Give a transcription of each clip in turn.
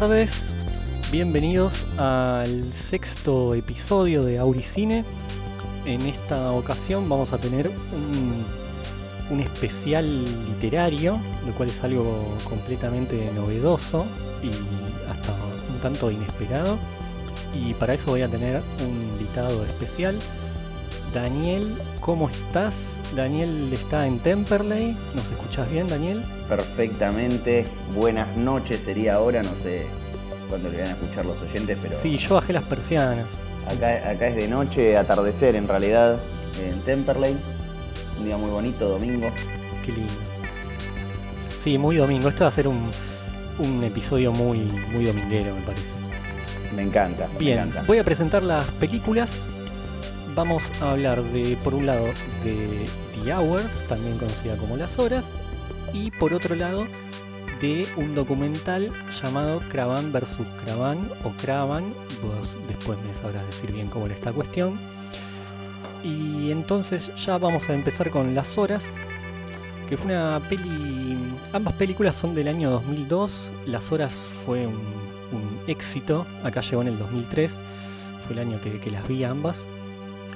tardes. Bienvenidos al sexto episodio de Auricine. En esta ocasión vamos a tener un, un especial literario, lo cual es algo completamente novedoso y hasta un tanto inesperado. Y para eso voy a tener un invitado especial. Daniel, ¿cómo estás? Daniel está en Temperley. ¿Nos escuchas bien, Daniel? Perfectamente. Buenas noches sería ahora, no sé cuándo le van a escuchar los oyentes, pero. Sí, yo bajé las persianas. Acá, acá es de noche, atardecer en realidad, en Temperley. Un día muy bonito, domingo. Qué lindo. Sí, muy domingo. Este va a ser un, un episodio muy, muy dominguero, me parece. Me encanta. Bien, me encanta. voy a presentar las películas. Vamos a hablar de, por un lado, de The Hours, también conocida como Las Horas, y por otro lado, de un documental llamado Cravan vs. Cravan o Cravan, vos después me sabrás decir bien cómo era esta cuestión. Y entonces ya vamos a empezar con Las Horas, que fue una peli. Ambas películas son del año 2002. Las Horas fue un, éxito, acá llegó en el 2003, fue el año que, las vi ambas.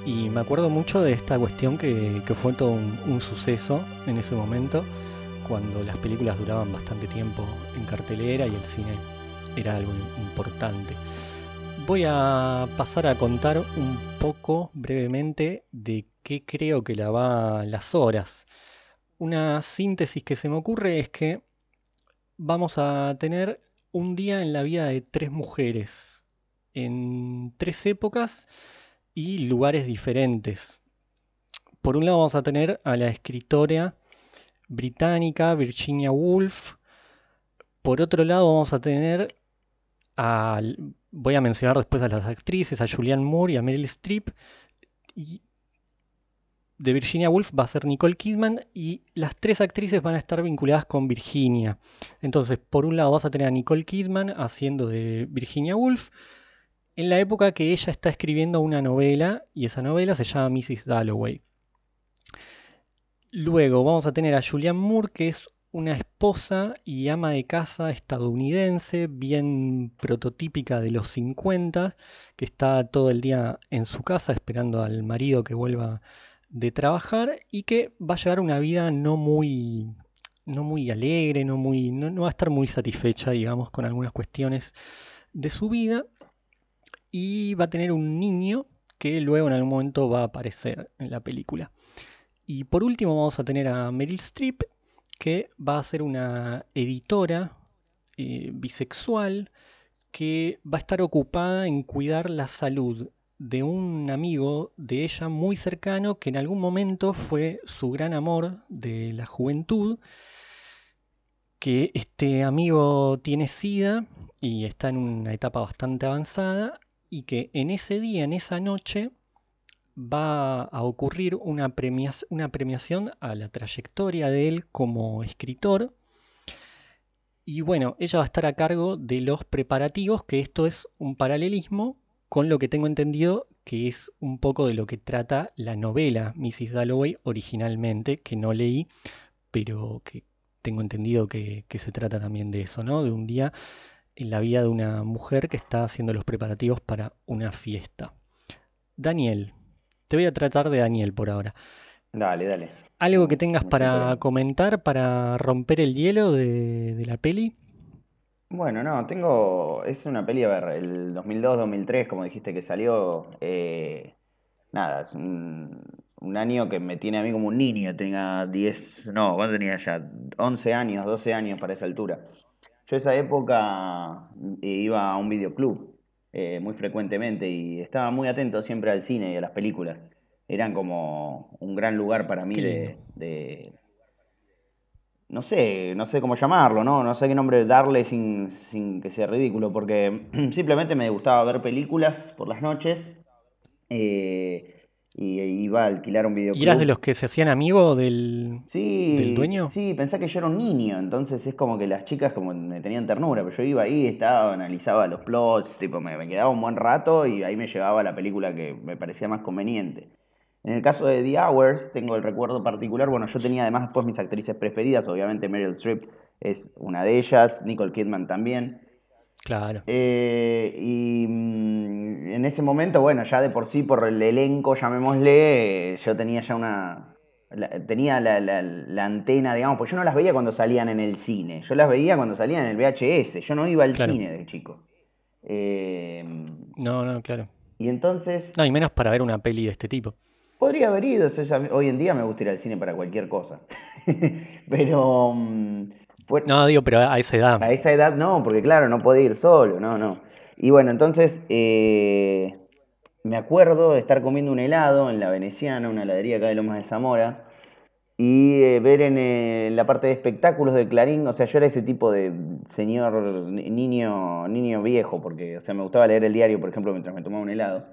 Y me acuerdo mucho de esta cuestión que, que fue todo un suceso en ese momento, cuando las películas duraban bastante tiempo en cartelera y el cine era algo importante. Voy a pasar a contar un poco brevemente de qué creo que la va las horas. Una síntesis que se me ocurre es que vamos a tener un día en la vida de tres mujeres, en tres épocas y lugares diferentes. Por un lado vamos a tener a la escritora británica Virginia Woolf. Por otro lado vamos a tener a, voy a mencionar después a las actrices, a Julianne Moore y a Meryl Streep. De Virginia Woolf va a ser Nicole Kidman y las tres actrices van a estar vinculadas con Virginia. Entonces, por un lado vas a tener a Nicole Kidman haciendo de Virginia Woolf en la época que ella está escribiendo una novela y esa novela se llama Mrs. Dalloway. Luego vamos a tener a Julianne Moore, que es una esposa y ama de casa estadounidense, bien prototípica de los 50, que está todo el día en su casa esperando al marido que vuelva de trabajar y que va a llevar una vida no muy, no muy alegre, no, muy, no, va a estar muy satisfecha, digamos, con algunas cuestiones de su vida y va a tener un niño que luego en algún momento va a aparecer en la película. Y por último vamos a tener a Meryl Streep, que va a ser una editora eh, bisexual que va a estar ocupada en cuidar la salud de un amigo de ella muy cercano que en algún momento fue su gran amor de la juventud, que este amigo tiene sida y está en una etapa bastante avanzada y que en ese día, en esa noche, va a ocurrir una, premiación, a la trayectoria de él como escritor. Y bueno, ella va a estar a cargo de los preparativos, que esto es un paralelismo con lo que tengo entendido que es un poco de lo que trata la novela Mrs. Dalloway originalmente, que no leí, pero que tengo entendido que, que se trata también de eso, ¿no? De un día en la vida de una mujer que está haciendo los preparativos para una fiesta. Daniel, te voy a tratar de Daniel por ahora. Dale, dale. ¿Algo que tengas para comentar, para romper el hielo de, de la peli? Bueno, no, tengo. Es una peli, a ver, el 2002-2003, como dijiste que salió. eh, nada, es un, un año que me tiene a mí como un niño. Tenía 10. No, ¿cuánto tenía ya? 11 años, 12 años para esa altura. Yo esa época eh, iba a un videoclub eh, muy frecuentemente y estaba muy atento siempre al cine y a las películas. Eran como un gran lugar para mí de, de- no sé, no sé cómo llamarlo, ¿no? No sé qué nombre darle sin, sin que sea ridículo, porque simplemente me gustaba ver películas por las noches eh, y iba a alquilar un ¿Y eras de videoclub. los que se hacían amigos del, del Sí, dueño? sí, pensá que yo era un niño, entonces es como que las chicas como me tenían ternura, pero yo iba ahí, estaba, analizaba los plots, tipo, me, me quedaba un buen rato y ahí me llevaba la película que me parecía más conveniente. En el caso de The Hours, tengo el recuerdo particular, bueno, yo tenía además después mis actrices preferidas, obviamente Meryl Streep es una de ellas, Nicole Kidman también, Claro. Eh, y mm, en ese momento, bueno, ya de por sí, por el elenco, llamémosle, yo tenía ya una... la- tenía la, la- la antena, digamos, pues yo no las veía cuando salían en el cine, yo las veía cuando salían en el VHS, yo no iba al Claro. cine de chico. Eh, No, no, claro. y entonces, No, y menos para ver una peli de este tipo. podría haber ido, o sea, ya- hoy en día me gusta ir al cine para cualquier cosa. Pero... fue- No, digo, pero a esa edad. A esa edad no, porque claro, no podía ir solo, no, no. Y bueno, entonces eh, me acuerdo de estar comiendo un helado en la Veneciana, una heladería acá de Lomas de Zamora, y eh, ver en eh, la parte de espectáculos de Clarín, o sea, yo era ese tipo de señor ni- niño, niño viejo, porque, o sea, me gustaba leer el diario, por ejemplo, mientras me tomaba un helado.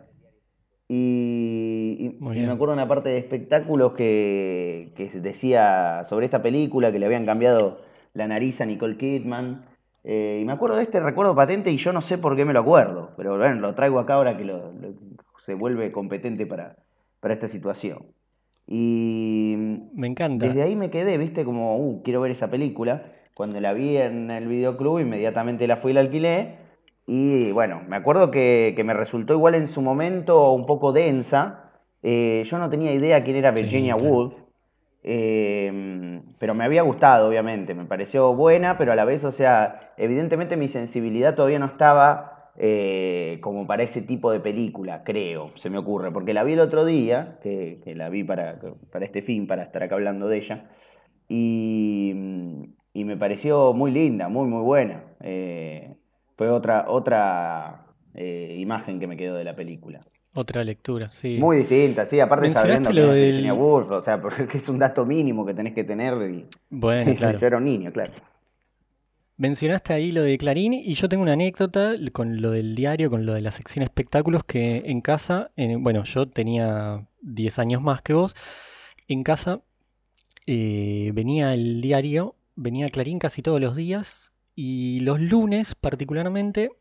Y, y- me acuerdo una parte de espectáculos que, que decía sobre esta película que le habían cambiado la nariz a Nicole Kidman. Eh, y me acuerdo de este recuerdo patente y yo no sé por qué me lo acuerdo, pero bueno, lo traigo acá ahora que lo- lo- se vuelve competente para, para esta situación. Y Me encanta. desde ahí me quedé, viste, como, uh, quiero ver esa película. Cuando la vi en el videoclub, inmediatamente la fui y la alquilé. Y bueno, me acuerdo que, que me resultó igual en su momento un poco densa. Eh, yo no tenía idea quién era Sí, Virginia claro. Woolf, eh, pero me había gustado, obviamente. Me pareció buena, pero a la vez, o sea, evidentemente mi sensibilidad todavía no estaba eh, como para ese tipo de película, creo, se me ocurre. Porque la vi el otro día, que, la vi para, para este fin, para estar acá hablando de ella. Y, y me pareció muy linda, muy, muy buena. Eh, fue otra, otra eh, imagen que me quedó de la película. Otra lectura, sí. Muy distinta, sí, aparte sabiendo Mencionaste quién lo es Virginia del... Woolf, o sea, porque es un dato mínimo que tenés que tener y, Bueno, y claro. yo era un niño, claro. Mencionaste ahí lo de Clarín y yo tengo una anécdota con lo del diario, con lo de la sección espectáculos, que en casa, eh, bueno, yo tenía 10 años más que vos, en casa eh, venía el diario, venía Clarín casi todos los días y los lunes particularmente,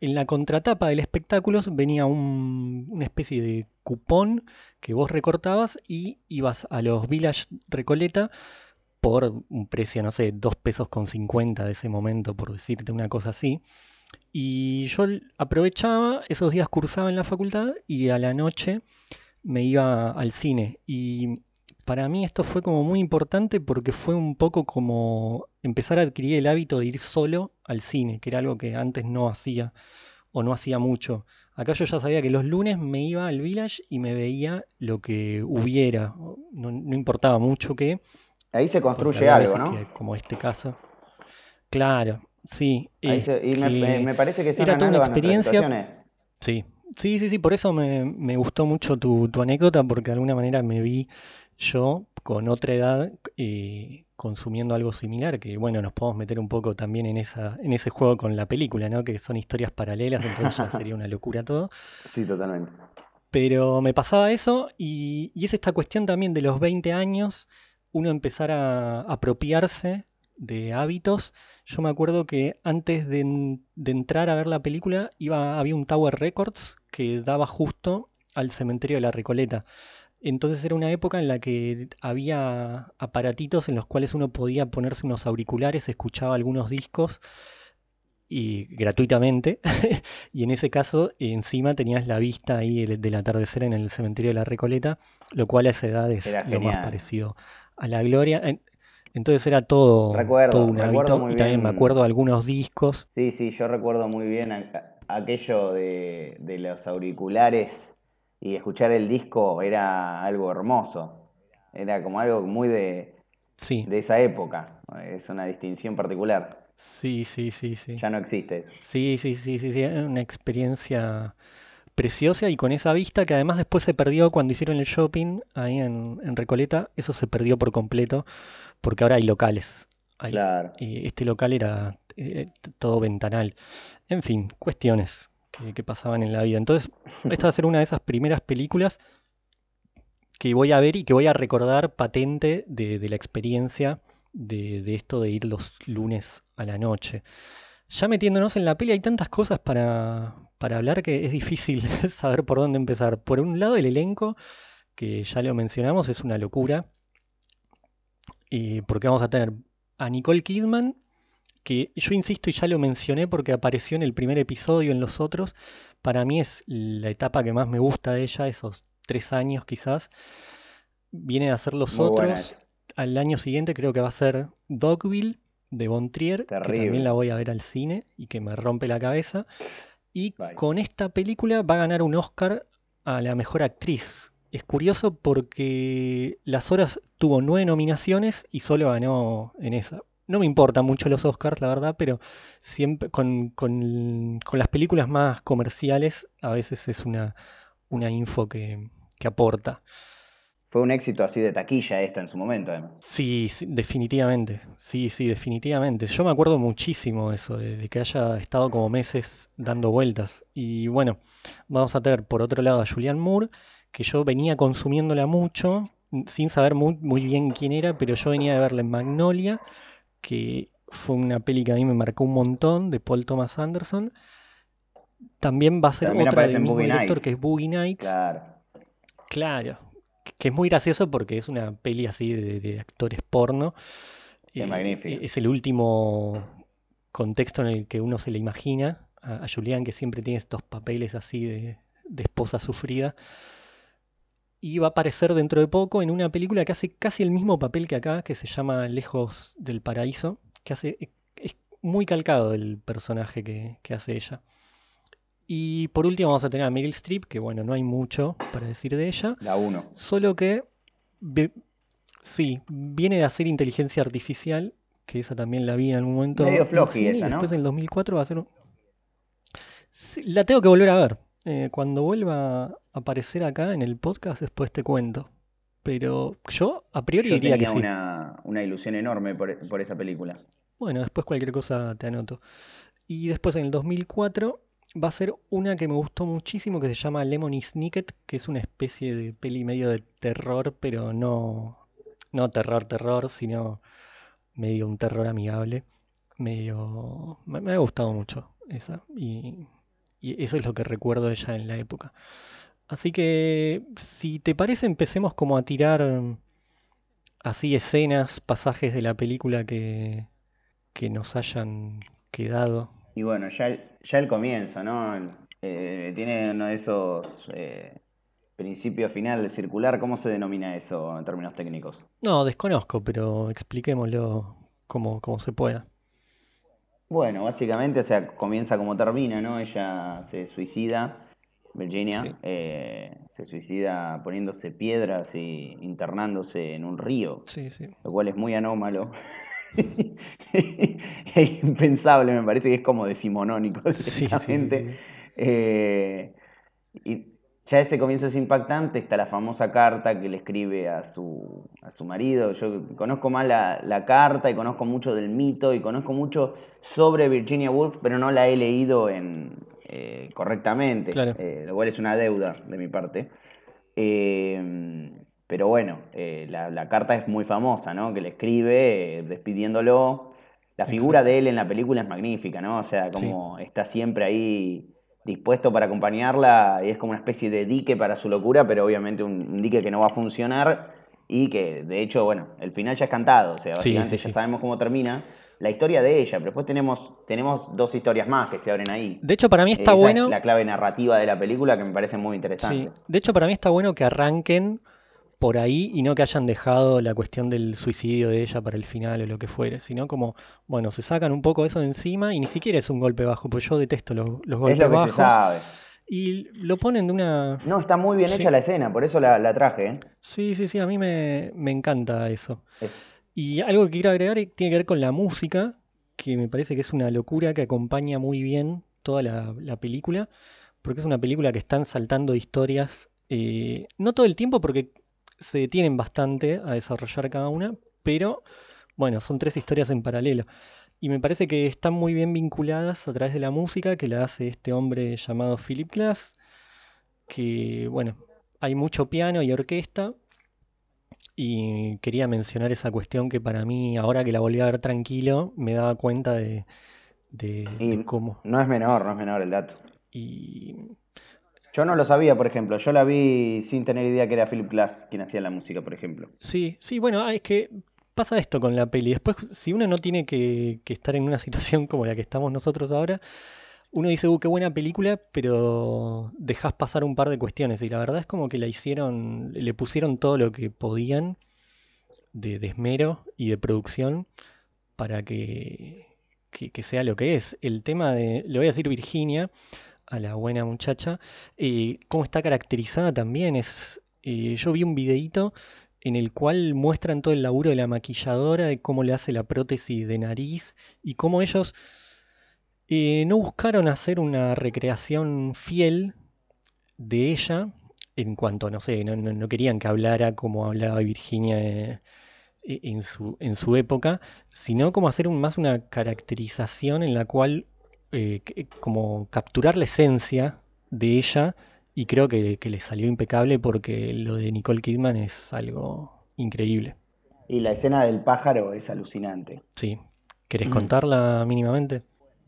en la contratapa del espectáculos venía un- una especie de cupón que vos recortabas y ibas a los Village Recoleta por un precio, no sé, 2 pesos con 50 de ese momento, por decirte una cosa así. Y yo aprovechaba, esos días cursaba en la facultad y a la noche me iba al cine. Y para mí esto fue como muy importante porque fue un poco como empezar a adquirir el hábito de ir solo al cine, que era algo que antes no hacía o no hacía mucho. Acá yo ya sabía que los lunes me iba al Village y me veía lo que hubiera, no, no importaba mucho qué, Ahí se construye algo, ¿no? que, como este caso, claro, sí, Ahí se- y me, me- este, parece que era toda una experiencia, sí, sí, sí, sí, por eso me, me gustó mucho tu, tu anécdota, porque de alguna manera me vi yo con otra edad eh, consumiendo algo similar, que bueno, nos podemos meter un poco también en esa, en ese juego con la película, ¿no? Que son historias paralelas, entonces ya sería una locura todo. Sí, totalmente. Pero me pasaba eso y, y es esta cuestión también de los 20 años, uno empezar a apropiarse de hábitos. Yo me acuerdo que antes de, de entrar a ver la película iba, había un Tower Records que daba justo al cementerio de la Recoleta. Entonces era una época en la que había aparatitos en los cuales uno podía ponerse unos auriculares, escuchaba algunos discos y gratuitamente. Y en ese caso, encima tenías la vista ahí del, del atardecer en el cementerio de la Recoleta, lo cual a esa edad es Era lo más parecido a la gloria. En- Entonces era todo, todo un hábito y también me acuerdo de algunos discos. Sí, sí, yo recuerdo muy bien aquello de, de los auriculares y escuchar el disco era algo hermoso. Era como algo muy de, Sí, de esa época. Es una distinción particular. sí, sí, sí, sí. Ya no existe. Sí, sí, sí, sí, sí, una experiencia preciosa y con esa vista que además después se perdió cuando hicieron el shopping ahí en, en Recoleta, eso se perdió por completo porque ahora hay locales. Hay, Claro. y este local era eh, todo ventanal. En fin, cuestiones que, que pasaban en la vida. Entonces, esta va a ser una de esas primeras películas que voy a ver y que voy a recordar patente de, de la experiencia de, de esto de ir los lunes a la noche. Ya metiéndonos en la peli hay tantas cosas para, para hablar que es difícil saber por dónde empezar. Por un lado, el elenco, que ya lo mencionamos, es una locura. Y porque vamos a tener a Nicole Kidman, que yo insisto y ya lo mencioné porque apareció en el primer episodio, en los otros, para mí es la etapa que más me gusta de ella, esos tres años quizás. Viene a ser los Muy otros. Al año siguiente creo que va a ser Dogville de Von Trier, que también la voy a ver al cine y que me rompe la cabeza. Y con esta película va a ganar un Oscar a la mejor actriz. Es curioso porque Las Horas tuvo nueve nominaciones y solo ganó en esa. No me importan mucho los Oscars, la verdad, pero siempre con, con- con las películas más comerciales a veces es una, una info que, que aporta. Fue un éxito así de taquilla esta en su momento, además. Sí, sí, definitivamente. Sí, sí, definitivamente. Yo me acuerdo muchísimo de eso, de, de que haya estado como meses dando vueltas. Y bueno, vamos a tener por otro lado a Julianne Moore, que yo venía consumiéndola mucho, sin saber muy, muy bien quién era, pero yo venía de verla en Magnolia, que fue una peli que a mí me marcó un montón, de Paul Thomas Anderson. También va a ser También otra del mismo Boogie director, que es. Boogie Nights. Claro. Claro, que es muy gracioso porque es una peli así de, de actores porno. Es Eh, magnífico. es el último contexto en el que uno se le imagina a, a Julián, que siempre tiene estos papeles así de, de esposa sufrida. Y va a aparecer dentro de poco en una película que hace casi el mismo papel que acá, que se llama Lejos del Paraíso, que hace, es muy calcado el personaje que, que hace ella. Y por último vamos a tener a Meryl Streep, que bueno, no hay mucho para decir de ella, La 1. solo que sí, viene de hacer inteligencia artificial, que esa también la vi en algún momento Medio floji y después en el 2004 va a ser... un- Sí, la tengo que volver a ver. Eh, cuando vuelva a aparecer acá en el podcast, después te cuento. Pero yo a priori Yo diría que tenía sí. una, una ilusión enorme por, por esa película. Bueno, después cualquier cosa te anoto. Y después en el 2004 va a ser una que me gustó muchísimo que se llama Lemony Snicket, que es una especie de peli medio de terror, pero no, no terror, terror, sino medio un terror amigable. Medio... Me, me ha gustado mucho esa. Y, y eso es lo que recuerdo ella en la época. Así que, si te parece, empecemos como a tirar mm, así escenas, pasajes de la película que, que nos hayan quedado. Y bueno, ya el, ya el comienzo, ¿no? Eh, tiene uno de esos eh, principios final de circular. ¿Cómo se denomina eso en términos técnicos? No, desconozco, pero expliquémoslo como, como se pueda. Bueno, básicamente, o sea, comienza como termina, ¿no? Ella se suicida, Virginia, Sí. eh, se suicida poniéndose piedras y internándose en un río, Sí, sí. lo cual es muy anómalo. Es impensable, me parece que es como decimonónico directamente. Eh, y ya ese comienzo es impactante, está la famosa carta que le escribe a su, a su marido. Yo conozco más la, la carta y conozco mucho del mito y conozco mucho sobre Virginia Woolf, pero no la he leído en, eh, correctamente, Claro. eh, lo cual es una deuda de mi parte. Eh, pero bueno, la, la carta es muy famosa, ¿no? Que le escribe despidiéndolo. La figura Exacto. de él en la película es magnífica, ¿no? O sea, Sí. como está siempre ahí dispuesto para acompañarla y es como una especie de dique para su locura, pero obviamente un, un dique que no va a funcionar y que de hecho, bueno, el final ya es cantado, o sea, Sí, básicamente sí, ya sabemos cómo termina la historia de ella, pero después tenemos, tenemos dos historias más que se abren ahí. De hecho, para mí está Esa bueno. es la clave narrativa de la película que me parece muy Sí, interesante. de hecho para mí está bueno que arranquen por ahí y no que hayan dejado la cuestión del suicidio de ella para el final o lo que fuere, sino como, bueno, se sacan un poco eso de encima y ni siquiera es un golpe bajo, pues yo detesto los, los Es golpes lo que se bajos sabe. y lo ponen de una... No, está muy bien Sí. hecha la escena, por eso la, la traje, ¿eh? Sí, sí, sí, a mí me, me encanta eso. Es- Y algo que quiero agregar tiene que ver con la música, que me parece que es una locura que acompaña muy bien toda la, la película, porque es una película que están saltando historias, eh, no todo el tiempo porque se detienen bastante a desarrollar cada una, pero bueno, son tres historias en paralelo. Y me parece que están muy bien vinculadas a través de la música que la hace este hombre llamado Philip Glass, que bueno, hay mucho piano y orquesta. Y quería mencionar esa cuestión que para mí, ahora que la volví a ver tranquilo, me daba cuenta de, de, cómo. no es menor, no es menor el dato. Y Yo no lo sabía, por ejemplo. Yo la vi sin tener idea que era Philip Glass quien hacía la música, por ejemplo. sí, sí, bueno, ah, es que pasa esto con la peli. Después, si uno no tiene que, estar en una situación como la que estamos nosotros ahora, uno dice, uh, qué buena película, pero dejas pasar un par de cuestiones. Y la verdad es como que la hicieron, le pusieron todo lo que podían de, de esmero y de producción para que, que- que sea lo que es. El tema de, le voy a decir Virginia, a la buena muchacha, eh, cómo está caracterizada también. Es, eh, yo vi un videíto en el cual muestran todo el laburo de la maquilladora, de cómo le hace la prótesis de nariz y cómo ellos eh, no buscaron hacer una recreación fiel de ella en cuanto, no sé, no, no- querían que hablara como hablaba Virginia en su, en su época, sino como hacer más una caracterización en la cual eh, como capturar la esencia de ella y creo que, que le salió impecable porque lo de Nicole Kidman es algo increíble. Y la escena del pájaro es alucinante. Sí. ¿Querés contarla mínimamente?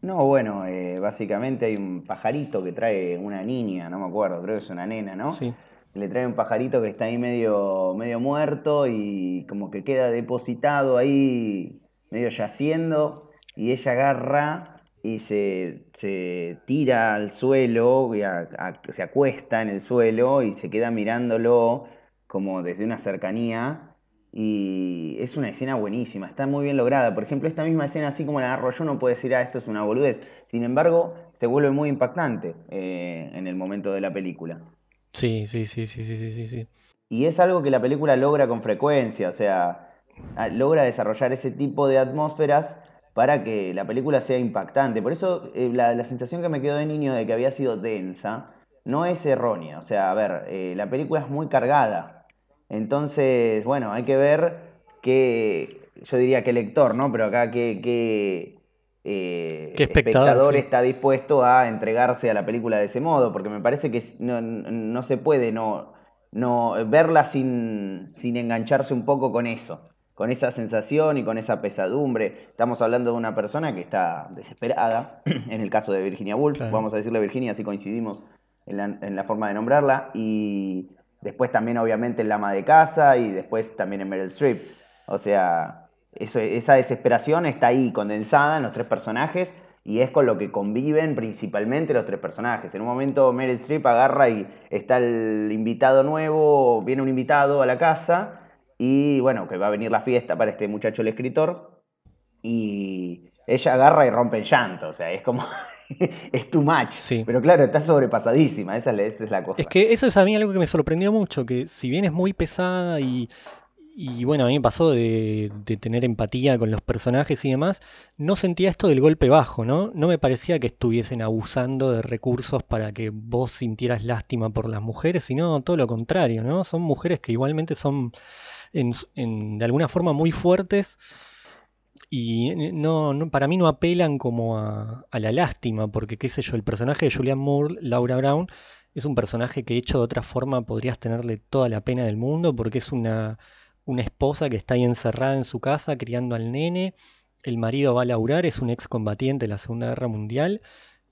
No, bueno, eh, básicamente hay un pajarito que trae una niña, no me acuerdo, creo que es una nena, ¿no? Sí. Le trae un pajarito que está ahí medio, medio muerto y como que queda depositado ahí, medio yaciendo, y ella agarra y se, se tira al suelo, y a- a- se acuesta en el suelo y se queda mirándolo como desde una cercanía. Y es una escena buenísima, está muy bien lograda. Por ejemplo, esta misma escena, así como la agarro yo, no puedo decir, ah, esto es una boludez. Sin embargo, se vuelve muy impactante eh, en el momento de la película. Sí, sí, sí, sí, sí, sí, sí. Y es algo que la película logra con frecuencia, o sea, logra desarrollar ese tipo de atmósferas para que la película sea impactante. Por eso eh, la, la sensación que me quedó de niño de que había sido densa no es errónea. O sea, a ver, eh, la película es muy cargada. Entonces, bueno, hay que ver qué, yo diría que lector, ¿no? Pero acá qué, qué, eh, Qué espectador, sí. está dispuesto a entregarse a la película de ese modo, porque me parece que no, no se puede no, no verla sin, sin engancharse un poco con eso, con esa sensación y con esa pesadumbre. Estamos hablando de una persona que está desesperada, en el caso de Virginia Woolf, Claro. vamos a decirle Virginia, así coincidimos en la, en la forma de nombrarla, y después también obviamente en la ama de casa y después también en Meryl Streep. O sea, eso, esa desesperación está ahí condensada en los tres personajes y es con lo que conviven principalmente los tres personajes. En un momento Meryl Streep agarra y está el invitado nuevo, viene un invitado a la casa y bueno, que va a venir la fiesta para este muchacho el escritor y ella agarra y rompe en llanto, o sea, es como, es too much, Sí. pero claro, está sobrepasadísima, esa, es la- esa es la cosa. Es que eso es a mí algo que me sorprendió mucho, que si bien es muy pesada y, y bueno, a mí me pasó de, de tener empatía con los personajes y demás, no sentía esto del golpe bajo, ¿no? No me parecía que estuviesen abusando de recursos para que vos sintieras lástima por las mujeres, sino todo lo contrario, ¿no? Son mujeres que igualmente son en, de alguna forma muy fuertes y eh, no, para mí no apelan como a, la lástima, porque qué sé yo, el personaje de Julianne Moore, Laura Brown, es un personaje que hecho de otra forma podrías tenerle toda la pena del mundo, porque es una, una esposa que está ahí encerrada en su casa criando al nene, el marido va a laburar, es un excombatiente de la Segunda Guerra Mundial,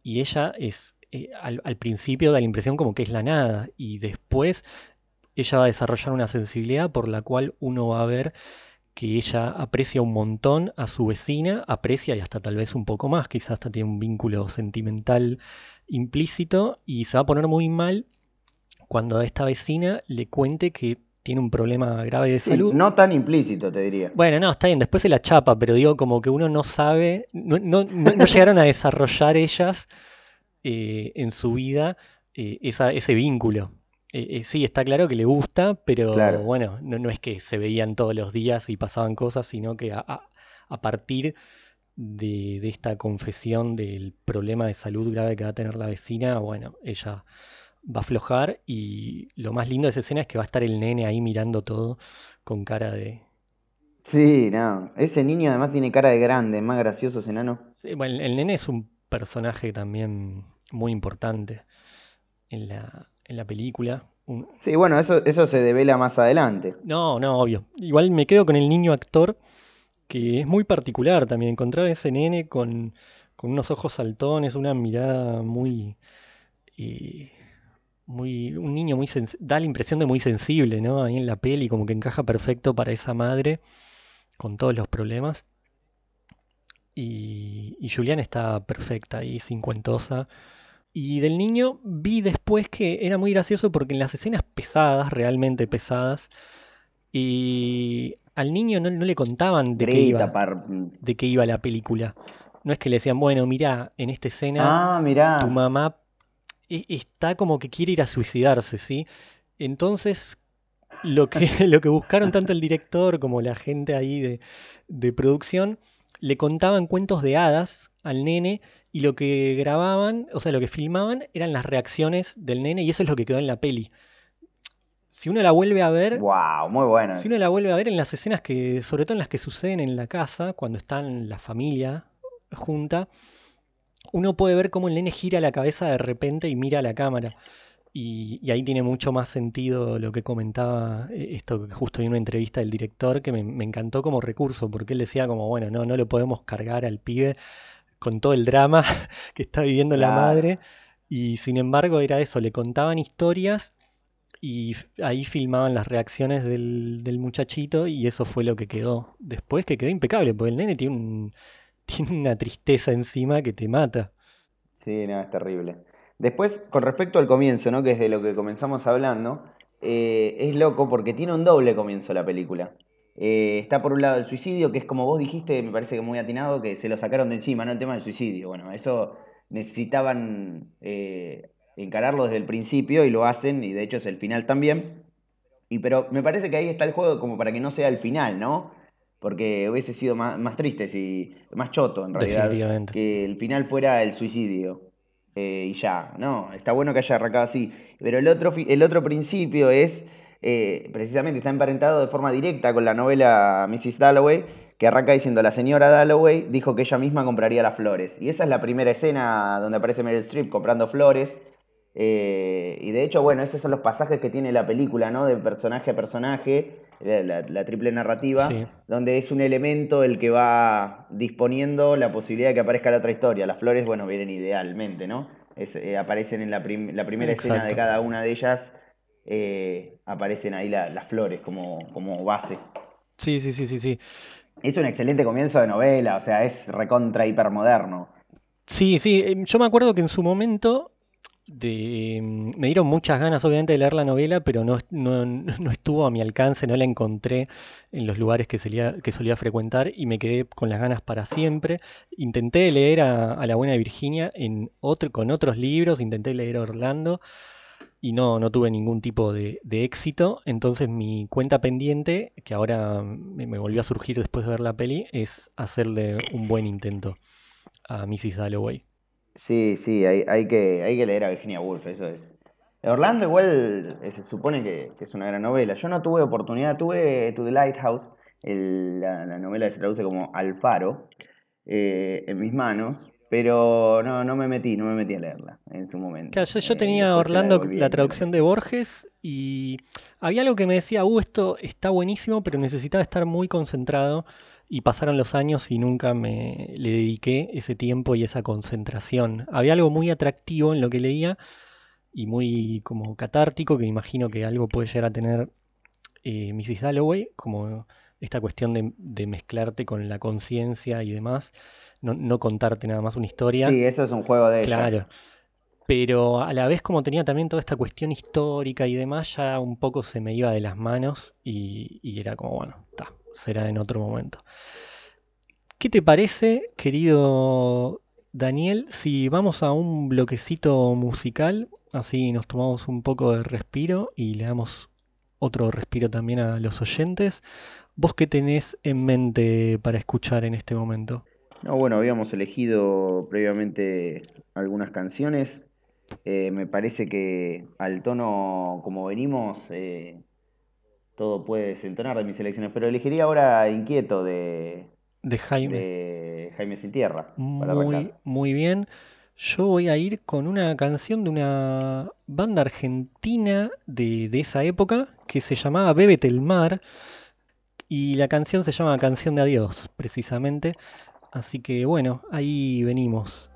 y ella es, eh, al principio da la impresión como que es la nada, y después ella va a desarrollar una sensibilidad por la cual uno va a ver que ella aprecia un montón a su vecina, aprecia y hasta tal vez un poco más, quizás hasta tiene un vínculo sentimental implícito y se va a poner muy mal cuando a esta vecina le cuente que tiene un problema grave de Sí, salud. no tan implícito, te diría. Bueno, no, está bien, después se la chapa, pero digo como que uno no sabe, no, no- no- no llegaron a desarrollar ellas eh, en su vida eh, esa- ese vínculo. Eh, eh, sí, está claro que le gusta, pero Claro. bueno, no, no es que se veían todos los días y pasaban cosas, sino que a, a- a partir de, de esta confesión del problema de salud grave que va a tener la vecina, bueno, ella va a aflojar y lo más lindo de esa escena es que va a estar el nene ahí mirando todo con cara de... Sí, no. Ese niño además tiene cara de grande, más gracioso ese enano. Sí, bueno, el nene es un personaje también muy importante en la, en la película. Sí, bueno, eso, eso se devela más adelante. No, no, obvio. Igual me quedo con el niño actor, que es muy particular también. Encontrar a ese nene con, con unos ojos saltones, una mirada muy, eh, muy, un niño muy da la impresión de muy sensible, ¿no? Ahí en la peli, como que encaja perfecto para esa madre con todos los problemas. Y, y Julián está perfecta y cincuentosa. Y del niño vi después que era muy gracioso porque en las escenas pesadas, realmente pesadas, y al niño no, no le contaban de qué, iba, par... de qué iba la película. No es que le decían, bueno, mira, en esta escena Ah, mirá. tu mamá e- está como que quiere ir a suicidarse, ¿sí? Entonces, lo que, lo que buscaron tanto el director como la gente ahí de, de producción, le contaban cuentos de hadas al nene y lo que grababan, o sea, lo que filmaban eran las reacciones del nene y eso es lo que quedó en la peli. Si uno la vuelve a ver, Wow, muy bueno. si uno la vuelve a ver en las escenas que, sobre todo en las que suceden en la casa, cuando están la familia junta, uno puede ver cómo el nene gira la cabeza de repente y mira a la cámara. Y, y ahí tiene mucho más sentido lo que comentaba, eh, esto que justo en una entrevista del director, que me, me encantó como recurso, porque él decía como, bueno, no, no le podemos cargar al pibe con todo el drama que está viviendo la madre. Y sin embargo era eso, le contaban historias y ahí filmaban las reacciones del, del muchachito y eso fue lo que quedó. Después que quedó impecable, porque el nene tiene un, tiene una tristeza encima que te mata. Sí, no, es terrible. Después, con respecto al comienzo, ¿no? Que es de lo que comenzamos hablando, eh, es loco porque tiene un doble comienzo la película. Eh, está por un lado el suicidio, que es como vos dijiste, me parece que muy atinado, que se lo sacaron de encima, ¿no? El tema del suicidio. Bueno, eso necesitaban eh, encararlo desde el principio y lo hacen, y de hecho es el final también. Y pero me parece que ahí está el juego como para que no sea el final, ¿no? Porque hubiese sido más, más triste, si, más choto en realidad, que el final fuera el suicidio. Eh, y ya, no, está bueno que haya arrancado así. Pero el otro, el otro principio es, eh, precisamente está emparentado de forma directa con la novela Mrs. Dalloway, que arranca diciendo, la señora Dalloway dijo que ella misma compraría las flores. Y esa es la primera escena donde aparece Meryl Streep comprando flores. Eh, y de hecho, bueno, esos son los pasajes que tiene la película, ¿no? De personaje a personaje, la, la- la triple narrativa, Sí, donde es un elemento el que va disponiendo la posibilidad de que aparezca la otra historia. Las flores, bueno, vienen idealmente, ¿no? Es, eh, aparecen en la, prim- la primera escena de cada una de ellas, eh, aparecen ahí la- las flores como, como base. Sí, sí, sí, sí, sí. Es un excelente comienzo de novela, o sea, es recontra hipermoderno. Sí, sí, em, yo me acuerdo que en su momento de, em, me dieron muchas ganas, obviamente, de leer la novela, pero no, no, no estuvo a mi alcance, no la encontré en los lugares que solía, que solía frecuentar y me quedé con las ganas para siempre. Intenté leer a, a La Buena Virginia en otro, con otros libros, intenté leer Orlando y no, no tuve ningún tipo de, éxito. Entonces mi cuenta pendiente, que ahora me, volvió a surgir después de ver la peli, es hacerle un buen intento a Mrs. Dalloway. Sí, sí, hay, hay que, hay que leer a Virginia Woolf, eso es. Orlando igual eh, se supone que, es una gran novela. Yo no tuve oportunidad, tuve To the Lighthouse, la novela que se traduce como Alfaro, eh, en mis manos, pero no, no me metí, no me metí a leerla en su momento. Claro, yo, yo Eh, tenía la Orlando la traducción de Borges y había algo que me decía, uh, esto está buenísimo, pero necesitaba estar muy concentrado y pasaron los años y nunca me le dediqué ese tiempo y esa concentración. Había algo muy atractivo en lo que leía y muy como catártico, que imagino que algo puede llegar a tener eh, Mrs. Dalloway, como esta cuestión de, de mezclarte con la conciencia y demás, no, no contarte nada más una historia. Sí, eso es un juego de ella. Claro, pero a la vez como tenía también toda esta cuestión histórica y demás, ya un poco se me iba de las manos y, y era como, bueno, ta, será en otro momento. ¿Qué te parece, querido Daniel, si vamos a un bloquecito musical? Así nos tomamos un poco de respiro y le damos otro respiro también a los oyentes. ¿Vos qué tenés en mente para escuchar en este momento? No, bueno, habíamos elegido previamente algunas canciones. Eh, me parece que al tono como venimos, eh, todo puede desentonar de mis elecciones, pero elegiría ahora Inquieto de, De Jaime. de Jaime Sin Tierra para Muy, arrancar. muy bien. Yo voy a ir con una canción de una banda argentina de, de esa época que se llamaba Bébete el Mar y la canción se llama Canción de Adiós, precisamente. Así que bueno, ahí venimos.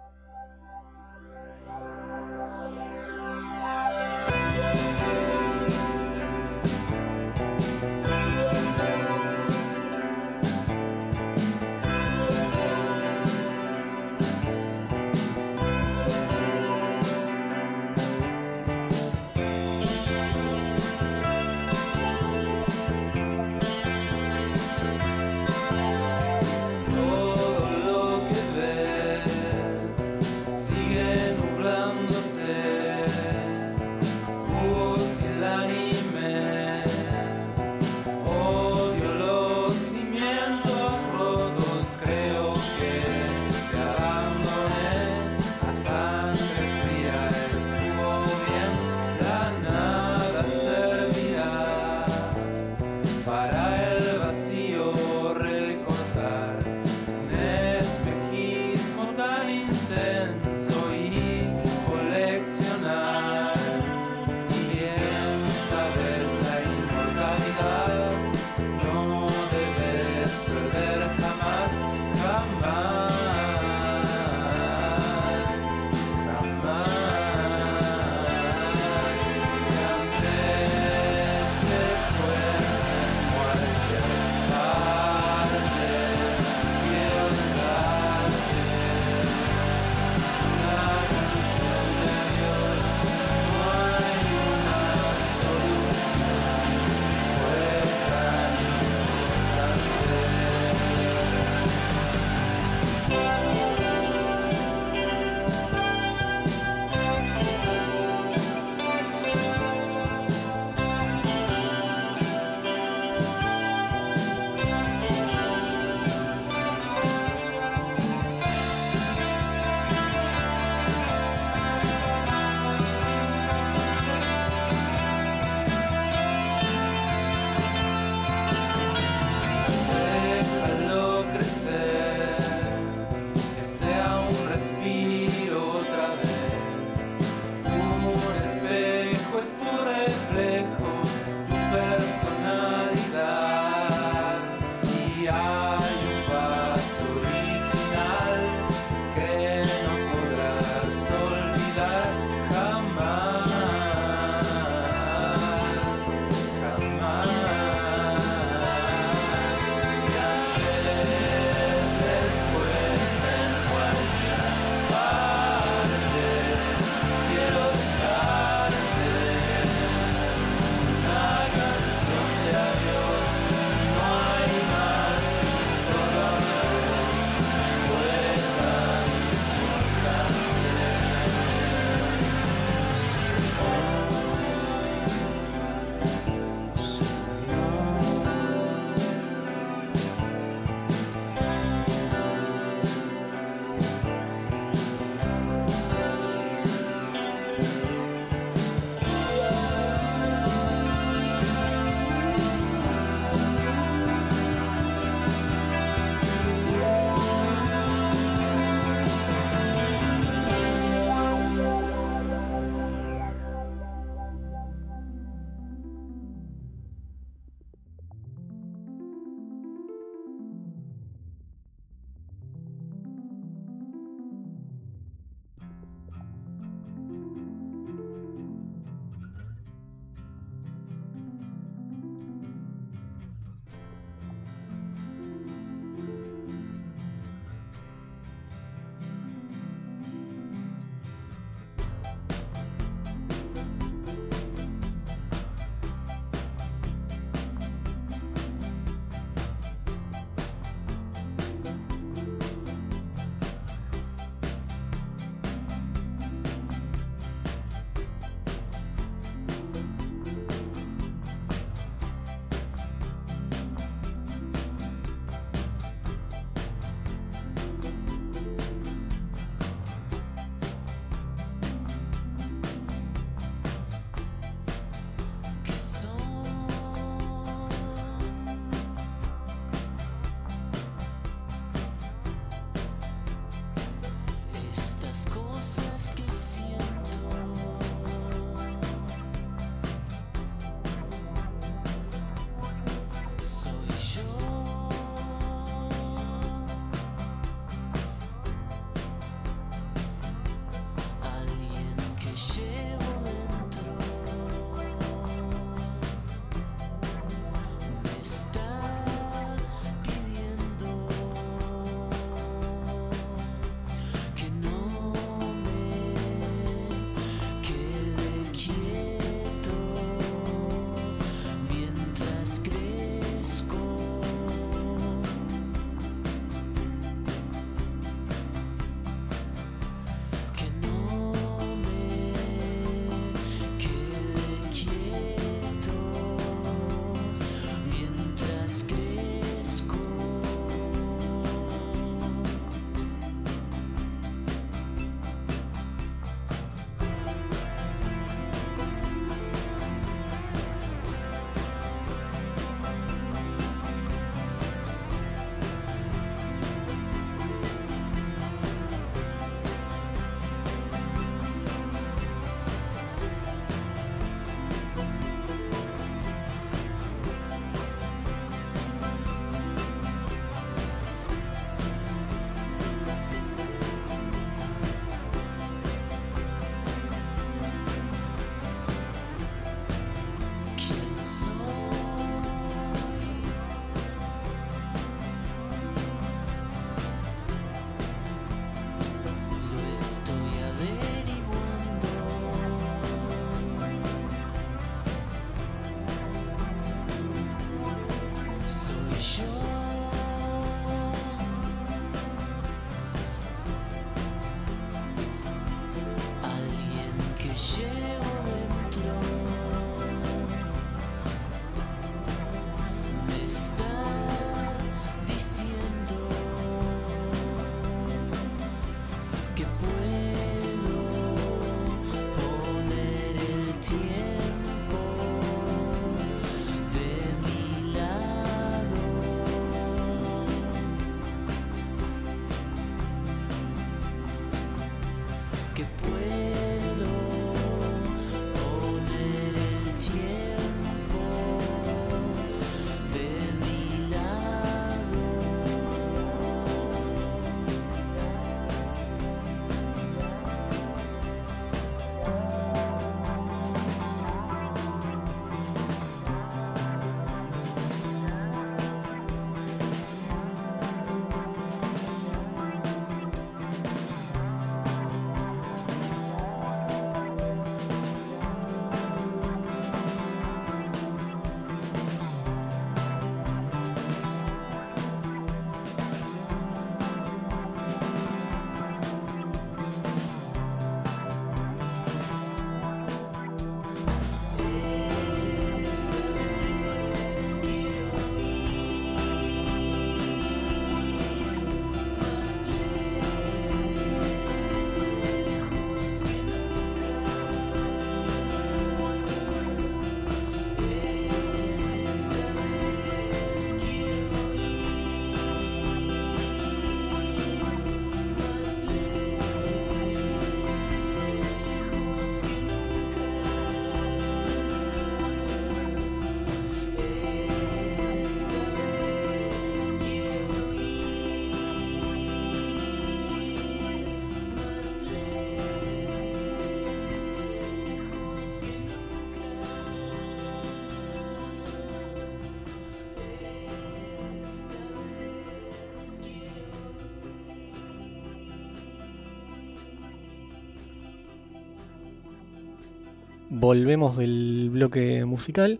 Volvemos del bloque musical.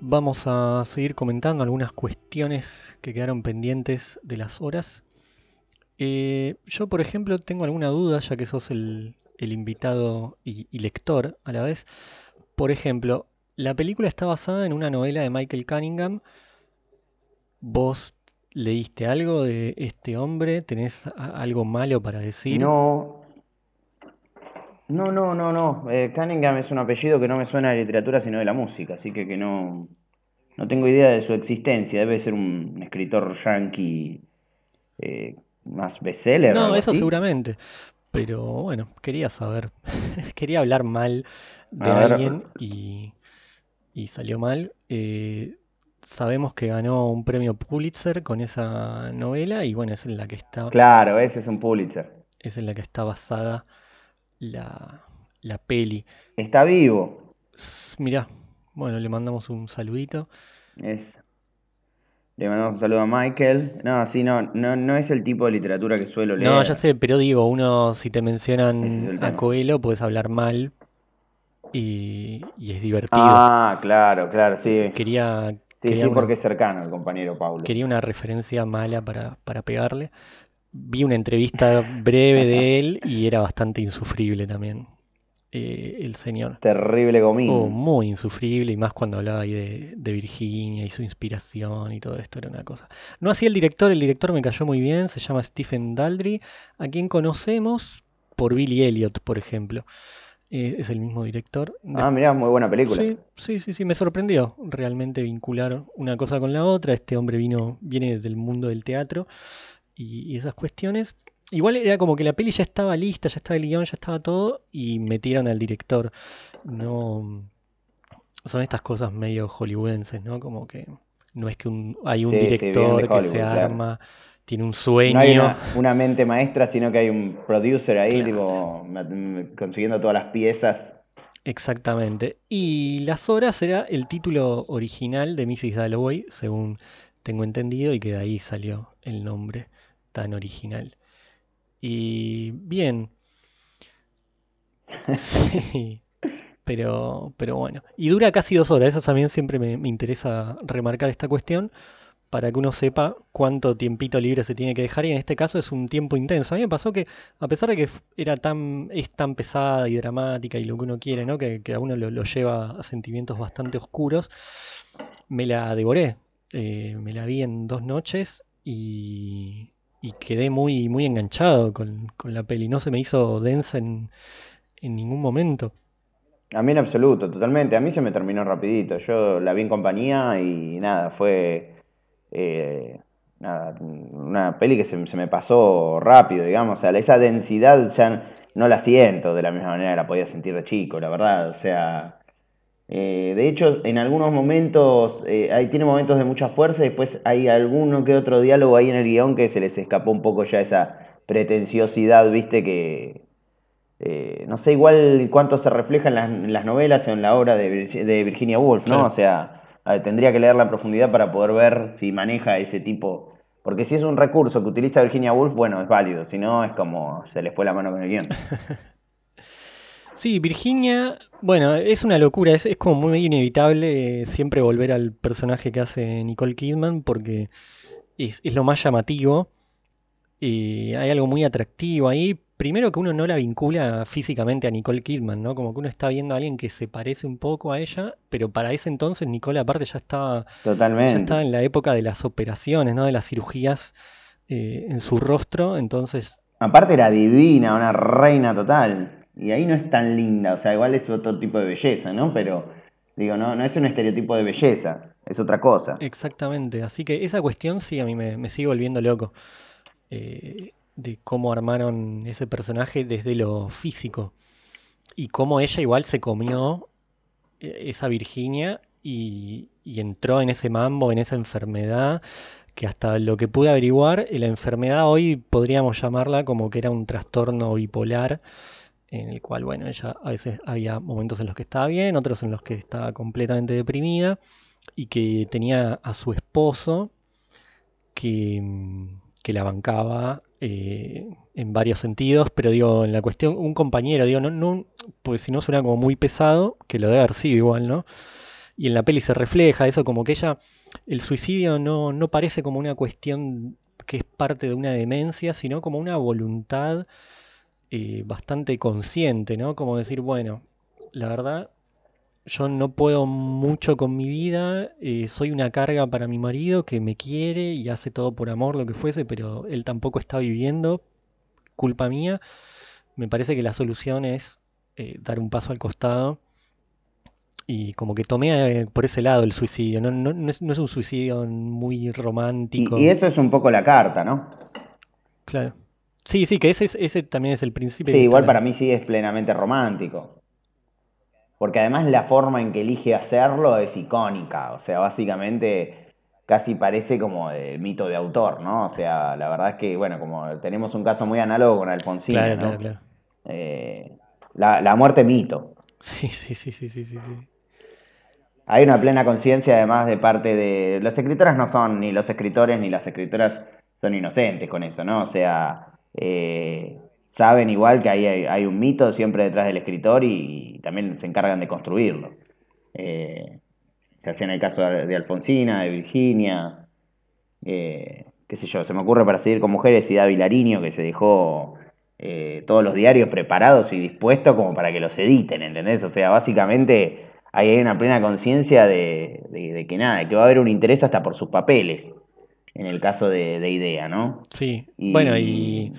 Vamos a seguir comentando algunas cuestiones que quedaron pendientes de las horas. Eh, yo, por ejemplo, tengo alguna duda, ya que sos el, el invitado y, y lector a la vez. Por ejemplo, la película está basada en una novela de Michael Cunningham. ¿Vos leíste algo de este hombre? ¿Tenés algo malo para decir? No, no, no, no, no. Eh, Cunningham es un apellido que no me suena de literatura, sino de la música, así que, que no, no tengo idea de su existencia. Debe ser un escritor yankee eh, más bestseller No, eso así. seguramente. Pero bueno, quería saber. Quería hablar mal de A alguien y, y salió mal. Eh, sabemos que ganó un premio Pulitzer con esa novela y bueno, es en la que está, claro, ese es un Pulitzer. es en la que está basada la, la peli. Está vivo. Mirá, bueno, le mandamos un saludito. Es, le mandamos un saludo a Michael. No, sí, no, no, no es el tipo de literatura que suelo No, ya leer. sé, pero digo, uno si te es mencionan a. Coelho puedes hablar mal y, y es divertido. Ah, claro, claro, sí. Quería, Sí, quería sí, una, porque es cercano el compañero Paulo. quería una referencia mala para, para pegarle. Vi una entrevista breve de él y era bastante insufrible también, eh, el señor. Terrible Oh, gomín. muy insufrible y más cuando hablaba ahí de, de Virginia y su inspiración y todo esto era una cosa. No así el director, el director me cayó muy bien, se llama Stephen Daldry, a quien conocemos por Billy Elliot, por ejemplo. Eh, es el mismo director. Ah, mirá, muy buena película. Sí, sí, sí, sí, me sorprendió realmente vincular una cosa con la otra. Este hombre vino, viene del mundo del teatro y, y esas cuestiones. Igual era como que la peli ya estaba lista, ya estaba el guion, ya estaba todo y metieron al director. No, son estas cosas medio hollywoodenses, ¿no? Como que no es que un- hay un Sí, sí, director que se claro. arma, tiene un No hay sueño. una, una mente maestra, sino que hay un producer ahí, Claro. tipo, consiguiendo todas las piezas. Exactamente. Y Las Horas era el título original de Mrs. Dalloway, según tengo entendido, y que de ahí salió el nombre tan original. Y bien, sí, pero, pero bueno. Y dura casi dos horas, eso también siempre me, me interesa remarcar esta cuestión, para que uno sepa cuánto tiempito libre se tiene que dejar, y en este caso es un tiempo intenso. A mí me pasó que, a pesar de que era tan, es tan pesada y dramática y lo que uno quiere, ¿no? Que, que a uno lo, lo lleva a sentimientos bastante oscuros, me la devoré. Eh, me la vi en dos noches y, y quedé muy, muy enganchado con, con la peli. No se me hizo densa en, en ningún momento. A mí en absoluto, totalmente. A mí se me terminó rapidito. Yo la vi en compañía y nada, fue eh, nada, una peli que se, se me pasó rápido, digamos. O sea, esa densidad ya no la siento de la misma manera que la podía sentir de chico, la verdad. O sea, eh, de hecho, en algunos momentos, eh, ahí tiene momentos de mucha fuerza y después hay alguno que otro diálogo ahí en el guion que se les escapó un poco ya esa pretenciosidad, viste, que eh, no sé igual cuánto se refleja en las, en las novelas o en la obra de, Vir- de Virginia Woolf, ¿no? Claro. O sea, ver, tendría que leerla en profundidad para poder ver si maneja ese tipo. Porque si es un recurso que utiliza Virginia Woolf, bueno, es válido. Si no, es como se le fue la mano con el guion. Sí, Virginia, bueno, es una locura, es, es como muy inevitable eh, siempre volver al personaje que hace Nicole Kidman porque es, es lo más llamativo. y hay algo muy atractivo ahí. Primero que uno no la vincula físicamente a Nicole Kidman, ¿no? Como que uno está viendo a alguien que se parece un poco a ella, pero para ese entonces Nicole aparte ya estaba, ya estaba en la época de las operaciones, ¿no? De las cirugías eh, en su rostro, entonces Aparte era divina, una reina total. Y ahí no es tan linda, o sea, igual es otro tipo de belleza, ¿no? Pero, digo, no, no es un estereotipo de belleza, es otra cosa. Exactamente, así que esa cuestión sí a mí me, me sigue volviendo loco, eh, de cómo armaron ese personaje desde lo físico y cómo ella igual se comió eh, esa Virginia y, y entró en ese mambo, en esa enfermedad, que hasta lo que pude averiguar, eh, la enfermedad hoy podríamos llamarla como que era un trastorno bipolar, en el cual, bueno, ella a veces había momentos en los que estaba bien, otros en los que estaba completamente deprimida y que tenía a su esposo que, que la bancaba eh, en varios sentidos, pero digo, en la cuestión, un compañero, digo, no, no, pues si no suena como muy pesado, que lo debe haber sido igual, ¿no? Y en la peli se refleja eso, como que ella, el suicidio no, no parece como una cuestión que es parte de una demencia, sino como una voluntad eh, bastante consciente, ¿no? Como decir, bueno, la verdad, yo no puedo mucho con mi vida, eh, soy una carga para mi marido que me quiere y hace todo por amor, lo que fuese, pero él tampoco está viviendo, culpa mía. Me parece que la solución es eh, dar un paso al costado y como que tomé eh, por ese lado el suicidio, no, no, no, es, no es un suicidio muy romántico. Y, y, eso es un poco la carta, ¿no? Claro. Sí, sí, que ese, ese también es el principio. Sí, igual para mí sí es plenamente romántico porque además la forma en que elige hacerlo es icónica, o sea, básicamente casi parece como el mito de autor, ¿no? O sea, la verdad es que, bueno, como tenemos un caso muy análogo con Alfonsín, claro, ¿no? claro, claro. Eh, la, la, muerte mito. Sí, sí, sí, sí, sí, sí. Hay una plena conciencia además de parte de... Los escritores no son, ni los escritores ni las escritoras son inocentes con eso, ¿no? O sea, eh, saben igual que hay, hay, un mito siempre detrás del escritor y, también se encargan de construirlo. Eh, se en el caso de Alfonsina, de Virginia, eh, qué sé yo, se me ocurre para seguir con mujeres y Vilariño que se dejó eh, todos los diarios preparados y dispuestos como para que los editen, ¿entendés? O sea, básicamente ahí hay una plena conciencia de, de, de, que nada, que va a haber un interés hasta por sus papeles, en el caso de, de Idea, ¿no? Sí, y, bueno, y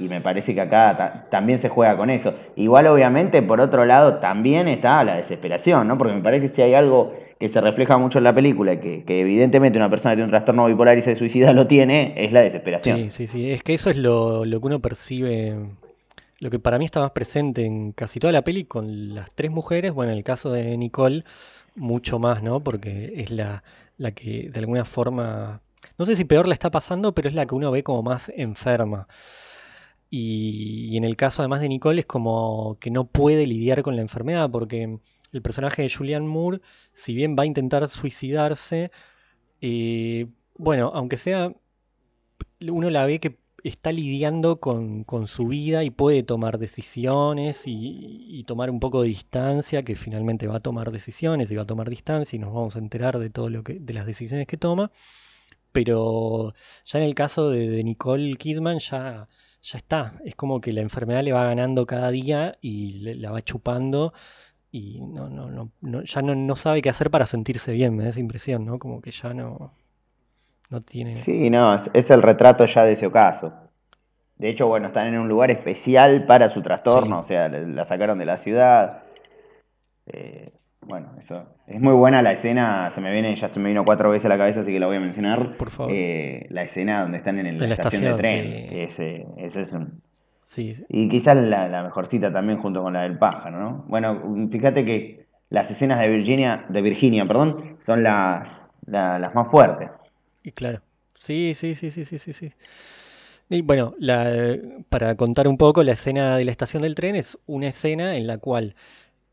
y me parece que acá ta también se juega con eso. Igual, obviamente, por otro lado, también está la desesperación, ¿no? Porque me parece que si hay algo que se refleja mucho en la película, que, que evidentemente una persona que tiene un trastorno bipolar y se suicida lo tiene, es la desesperación. Sí, sí, sí. Es que eso es lo, lo que uno percibe, lo que para mí está más presente en casi toda la peli con las tres mujeres. Bueno, en el caso de Nicole, mucho más, ¿no? Porque es la, la que de alguna forma, no sé si peor la está pasando, pero es la que uno ve como más enferma. Y, en el caso además de Nicole es como que no puede lidiar con la enfermedad porque el personaje de Julianne Moore, si bien va a intentar suicidarse, eh, bueno, aunque sea, uno la ve que está lidiando con, con su vida y puede tomar decisiones y, y, tomar un poco de distancia, que finalmente va a tomar decisiones y va a tomar distancia y nos vamos a enterar de todo lo que, de las decisiones que toma. Pero ya en el caso de, de Nicole Kidman ya ya está. Es como que la enfermedad le va ganando cada día y le, la va chupando y no, no, no, no ya no, no, sabe qué hacer para sentirse bien, me da esa impresión, ¿no? Como que ya no, no tiene... Sí, no, es, es el retrato ya de ese ocaso. De hecho, bueno, están en un lugar especial para su trastorno, sí. o sea, la sacaron de la ciudad. Eh, bueno, eso. Es muy buena la escena, se me viene, ya se me vino cuatro veces a la cabeza, así que la voy a mencionar. Por favor. Eh, la escena donde están en, el, en la, estación, estación, de tren. Sí. Ese, ese es un. Sí, sí. Y quizás la, la, mejor cita también junto con la del pájaro, ¿no? Bueno, fíjate que las escenas de Virginia, de Virginia, perdón, son las, la, las más fuertes. Y claro. Sí, sí, sí, sí, sí, sí, sí. Y bueno, la, para contar un poco, la escena de la estación del tren es una escena en la cual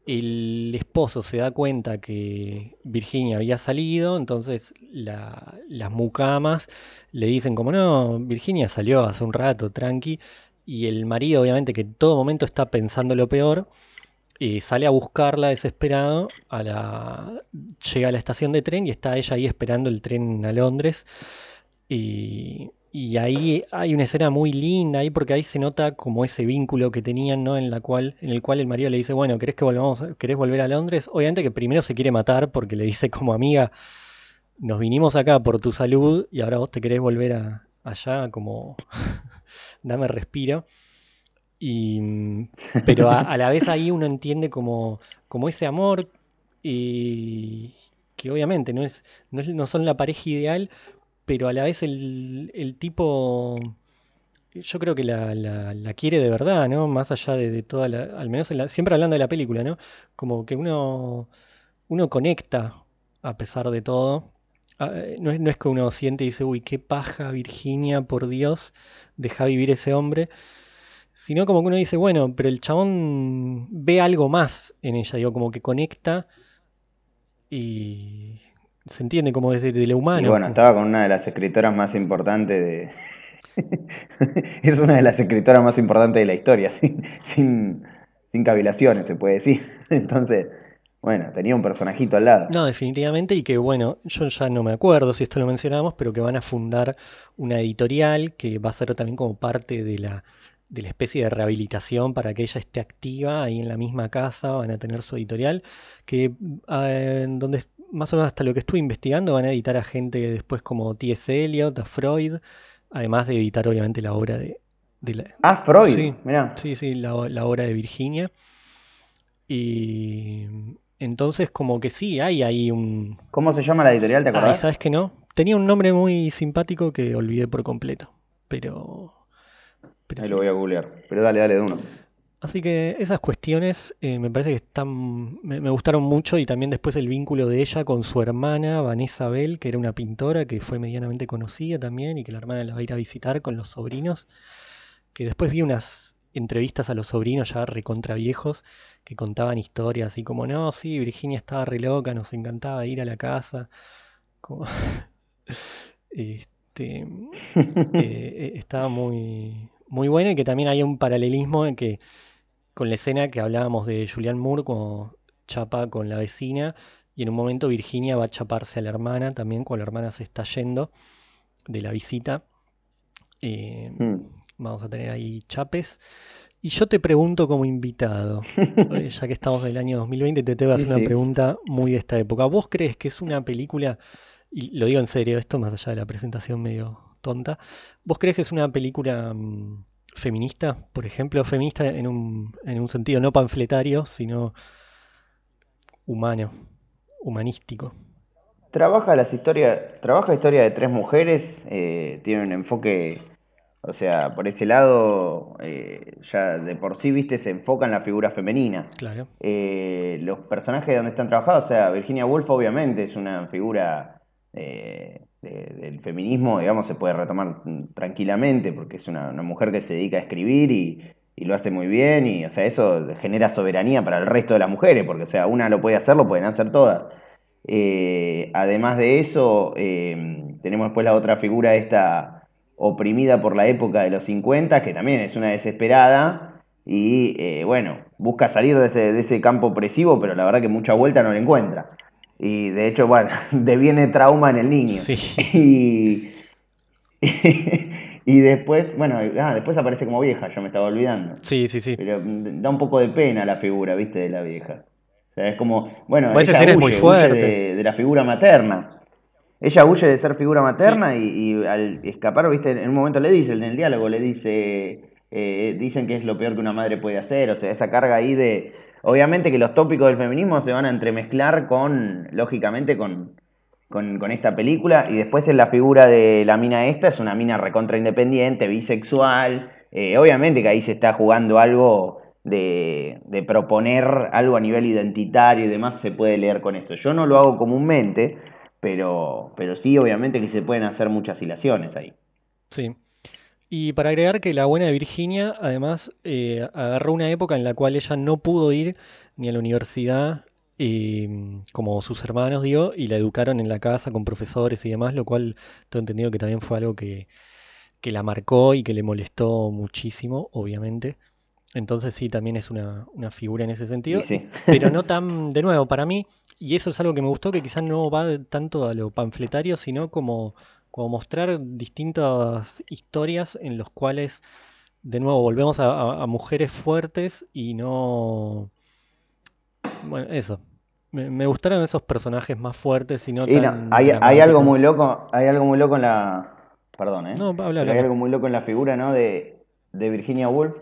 el esposo se da cuenta que Virginia había salido, entonces la, las mucamas le dicen como no, Virginia salió hace un rato, tranqui, y el marido obviamente que en todo momento está pensando lo peor, eh, sale a buscarla desesperado, a la, llega a la estación de tren y está ella ahí esperando el tren a Londres. Y, y ahí hay una escena muy linda ahí porque ahí se nota como ese vínculo que tenían, ¿no? En la cual, en el cual el marido le dice, bueno, ¿querés que volvamos, querés volver a Londres? Obviamente que primero se quiere matar porque le dice como amiga, nos vinimos acá por tu salud y ahora vos te querés volver a, allá como dame respiro. Y, pero a, a, la vez ahí uno entiende como, como ese amor y que obviamente no es, no es, no son la pareja ideal, pero a la vez el, tipo, yo creo que la, la, quiere de verdad, ¿no? Más allá de, toda la, al menos siempre hablando de la película, ¿no? Como que uno, uno conecta a pesar de todo. Ah, no es, no es que uno siente y dice, uy, qué paja, Virginia, por Dios, deja vivir ese hombre. Sino como que uno dice, bueno, pero el chabón ve algo más en ella, digo, como que conecta y, se entiende como desde de lo humano. Y bueno, estaba con una de las escritoras más importantes de, es una de las escritoras más importantes de la historia, sin, sin, sin cavilaciones, se puede decir. Entonces, bueno, tenía un personajito al lado. No, definitivamente, y que bueno, yo ya no me acuerdo si esto lo mencionamos, pero que van a fundar una editorial que va a ser también como parte de la, de la especie de rehabilitación para que ella esté activa ahí en la misma casa, van a tener su editorial, que eh, donde más o menos hasta lo que estuve investigando van a editar a gente después como T.S. Eliot, a Freud, además de editar obviamente la obra de, de la... Ah, Freud, Sí, mirá. sí, sí, la, la obra de Virginia. Y entonces como que sí, hay ahí un... ¿Cómo se llama la editorial, te Ay, acordás? ¿sabes que no? Tenía un nombre muy simpático que olvidé por completo, pero... Pero Ahí sí. lo voy a googlear. Pero dale, dale de uno. Así que esas cuestiones eh, me parece que están, me, me gustaron mucho y también después el vínculo de ella con su hermana Vanessa Bell, que era una pintora que fue medianamente conocida también y que la hermana la va a ir a visitar con los sobrinos, que después vi unas entrevistas a los sobrinos ya recontra viejos que contaban historias así como, no, sí, Virginia estaba re loca, nos encantaba ir a la casa, como, este, eh, eh, estaba muy, muy bueno y que también hay un paralelismo en que con la escena que hablábamos de Julianne Moore como chapa con la vecina y en un momento Virginia va a chaparse a la hermana también cuando la hermana se está yendo de la visita. Eh, Mm. vamos a tener ahí chapes. Y yo te pregunto como invitado, eh, ya que estamos en el año 2020, te tengo que Sí, hacer una sí. pregunta muy de esta época. ¿Vos crees que es una película, y lo digo en serio, esto más allá de la presentación medio tonta, ¿vos crees que es una película mm, feminista, por ejemplo, feminista en un, en un sentido no panfletario, sino humano, humanístico? Trabaja las historias, trabaja historia de tres mujeres, eh, tiene un enfoque, o sea, por ese lado, eh, ya de por sí, viste, se enfoca en la figura femenina. Claro, Eh, los personajes donde están trabajados, o sea, Virginia Woolf obviamente es una figura eh, de- del feminismo, digamos, se puede retomar tranquilamente porque es una, mujer que se dedica a escribir y, y lo hace muy bien y, o sea, eso genera soberanía para el resto de las mujeres, porque, sea, una lo puede hacer, lo pueden hacer todas. Eh, además de eso, eh, tenemos después la otra figura esta oprimida por la época de los 50, que también es una desesperada y eh, bueno, busca salir de ese, de ese campo opresivo, pero la verdad que mucha vuelta no la encuentra. Y de hecho, bueno, deviene trauma en el niño. sí, Y, y después, bueno, ah, después aparece como vieja, yo me estaba olvidando. sí, sí, sí. Pero da un poco de pena la figura, viste, de la vieja. O sea, es como, bueno, esa ella es muy huye, huye fuerte. de, de la figura materna. Ella huye de ser figura materna y, y al escapar, viste, en un momento le dice, en el diálogo le dice, eh, dicen que es lo peor que una madre puede hacer, o sea, esa carga ahí de, obviamente que los tópicos del feminismo se van a entremezclar con, lógicamente, con, con, esta película, y después en la figura de la mina esta, es una mina recontra independiente, bisexual, eh, obviamente que ahí se está jugando algo de, de proponer algo a nivel identitario y demás, se puede leer con esto. Yo no lo hago comúnmente, pero, pero sí, obviamente que se pueden hacer muchas hilaciones ahí. Sí. Y para agregar que la buena de Virginia, además, eh, agarró una época en la cual ella no pudo ir ni a la universidad, eh, como sus hermanos, digo, y la educaron en la casa con profesores y demás, lo cual tengo entendido que también fue algo que, que la marcó y que le molestó muchísimo, obviamente. Entonces sí, también es una, una figura en ese sentido, sí. pero no tan, de nuevo, para mí, y eso es algo que me gustó, que quizás no va tanto a lo panfletario, sino como, como mostrar distintas historias en los cuales, de nuevo, volvemos a, a- a mujeres fuertes y no... Bueno, eso. Me, me gustaron esos personajes más fuertes y no Y no, hay, hay algo muy loco, hay algo muy loco en la, perdón, ¿eh? No, habla, habla, hay algo muy loco en la figura, ¿no? De, de Virginia Woolf,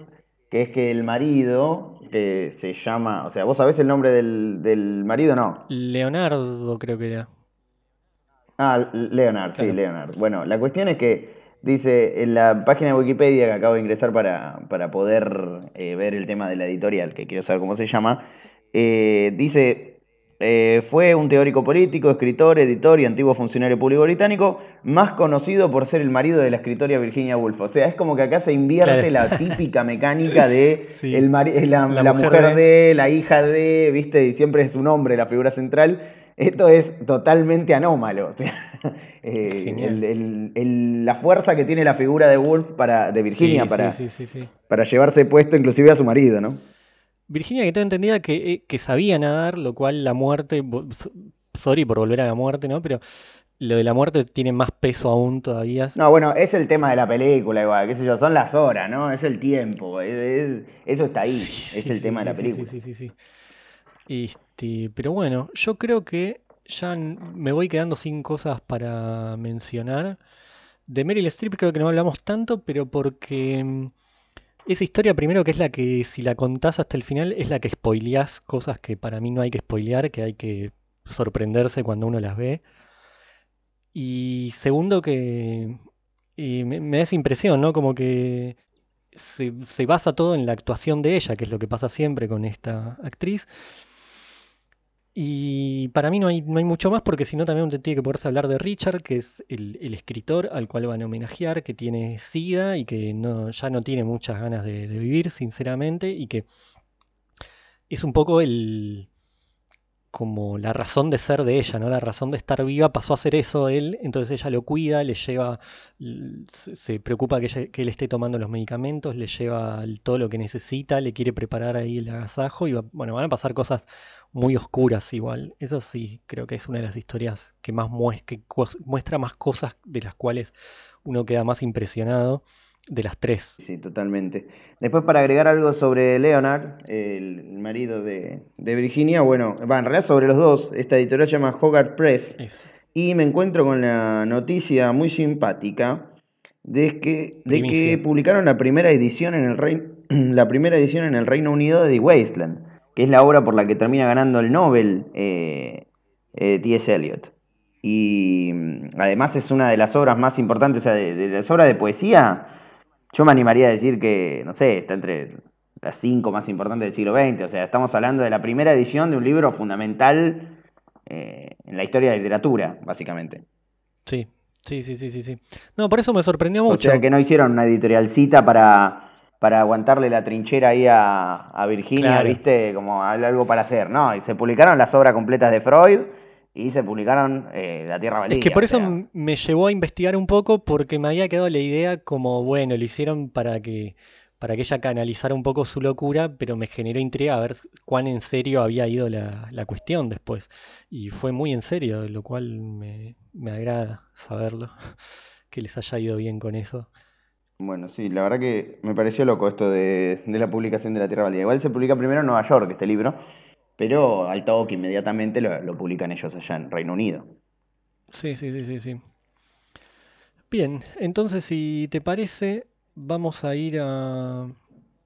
que es que el marido, que se llama, o sea, ¿vos sabés el nombre del, del marido? No. Leonardo creo que era. Ah, Leonard, sí. Leonard. Bueno, la cuestión es que dice en la página de Wikipedia que acabo de ingresar para, para poder eh, ver el tema de la editorial, que quiero saber cómo se llama, eh, dice, eh, fue un teórico político, escritor, editor y antiguo funcionario público británico, más conocido por ser el marido de la escritora Virginia Woolf. O sea, es como que acá se invierte Claro. la típica mecánica de Sí. el la, La la mujer mujer de- de, la hija de, ¿viste? Y siempre es un hombre la figura central. Esto es totalmente anómalo. O sea, la fuerza que tiene la figura de Wolf para, de Virginia para, para llevarse puesto inclusive a su marido, ¿no? Virginia que tengo entendida que, eh, que sabía nadar, lo cual la muerte, sorry por volver a la muerte, ¿no? Pero lo de la muerte tiene más peso aún todavía. No, bueno, es el tema de la película igual, qué sé yo, son las horas, ¿no? Es el tiempo, eso está ahí, es el tema de la película. Sí, sí, sí, Este, pero bueno, yo creo que ya me voy quedando sin cosas para mencionar. De Meryl Streep creo que no hablamos tanto, pero porque mm, esa historia primero que es la que si la contás hasta el final es la que spoileás cosas que para mí no hay que spoilear, que hay que sorprenderse cuando uno las ve. Y segundo que me, da esa impresión, ¿no? Como que se, se, basa todo en la actuación de ella, que es lo que pasa siempre con esta actriz. Y para mí no hay, no hay mucho más porque si no también tiene que poderse hablar de Richard, que es el, escritor al cual van a homenajear, que tiene SIDA y que no, ya no tiene muchas ganas de vivir, sinceramente, y que es un poco el, como la razón de ser de ella, ¿no? La razón de estar viva pasó a ser eso él, entonces ella lo cuida, le lleva, se preocupa que, él esté tomando los medicamentos, le lleva todo lo que necesita, le quiere preparar ahí el agasajo y bueno, van a pasar cosas muy oscuras igual. Eso sí, creo que es una de las historias que más muestra, que muestra más cosas de las cuales uno queda más impresionado de las tres. Sí, totalmente. Después para agregar algo sobre Leonard, el marido de, Virginia, bueno, va, en realidad sobre los dos, esta editorial se llama Hogarth Press, y me encuentro con la noticia muy simpática de que, de que publicaron la primera edición en el Reino, la primera edición en el Reino Unido de The Wasteland, que es la obra por la que termina ganando el Nobel eh, eh, T.S. Eliot. Y mm, además es una de las obras más importantes, o sea, de, de las obras de poesía yo me animaría a decir que, no sé, está entre las cinco más importantes del siglo XX. O sea, estamos hablando de la primera edición de un libro fundamental eh, en la historia de la literatura, básicamente. Sí, sí, sí, sí, sí, No, por eso me sorprendió mucho. O sea, que no hicieron una editorialcita para, para aguantarle la trinchera ahí a, Virginia, ¿viste? Como algo para hacer, ¿no? Y se publicaron las obras completas de Freud y se publicaron eh, La Tierra Valiente. Es que por eso me llevó a investigar un poco porque me había quedado la idea como, bueno, lo hicieron para que para que ella canalizara un poco su locura, pero me generó intriga a ver cuán en serio había ido la, cuestión después. Y fue muy en serio, lo cual me, agrada saberlo, que les haya ido bien con eso. Bueno, sí, la verdad que me pareció loco esto de, de la publicación de La Tierra Valiente. Igual se publica primero en Nueva York este libro, pero al toque inmediatamente lo, publican ellos allá en Reino Unido. Sí, sí, sí, sí, sí. Bien, entonces si te parece, vamos a ir a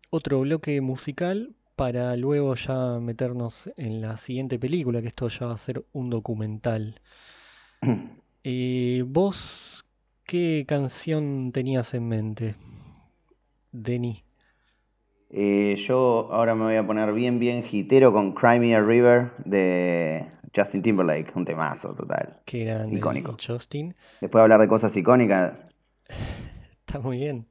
otro bloque musical para luego ya meternos en la siguiente película, que esto ya va a ser un documental. Eh, ¿Vos qué canción tenías en mente, Denny? Eh, yo ahora me voy a poner bien, bien hitero con Crimea River de Justin Timberlake, un temazo total. Qué grande. Icónico. Justin. Después de hablar de cosas icónicas. Está muy bien.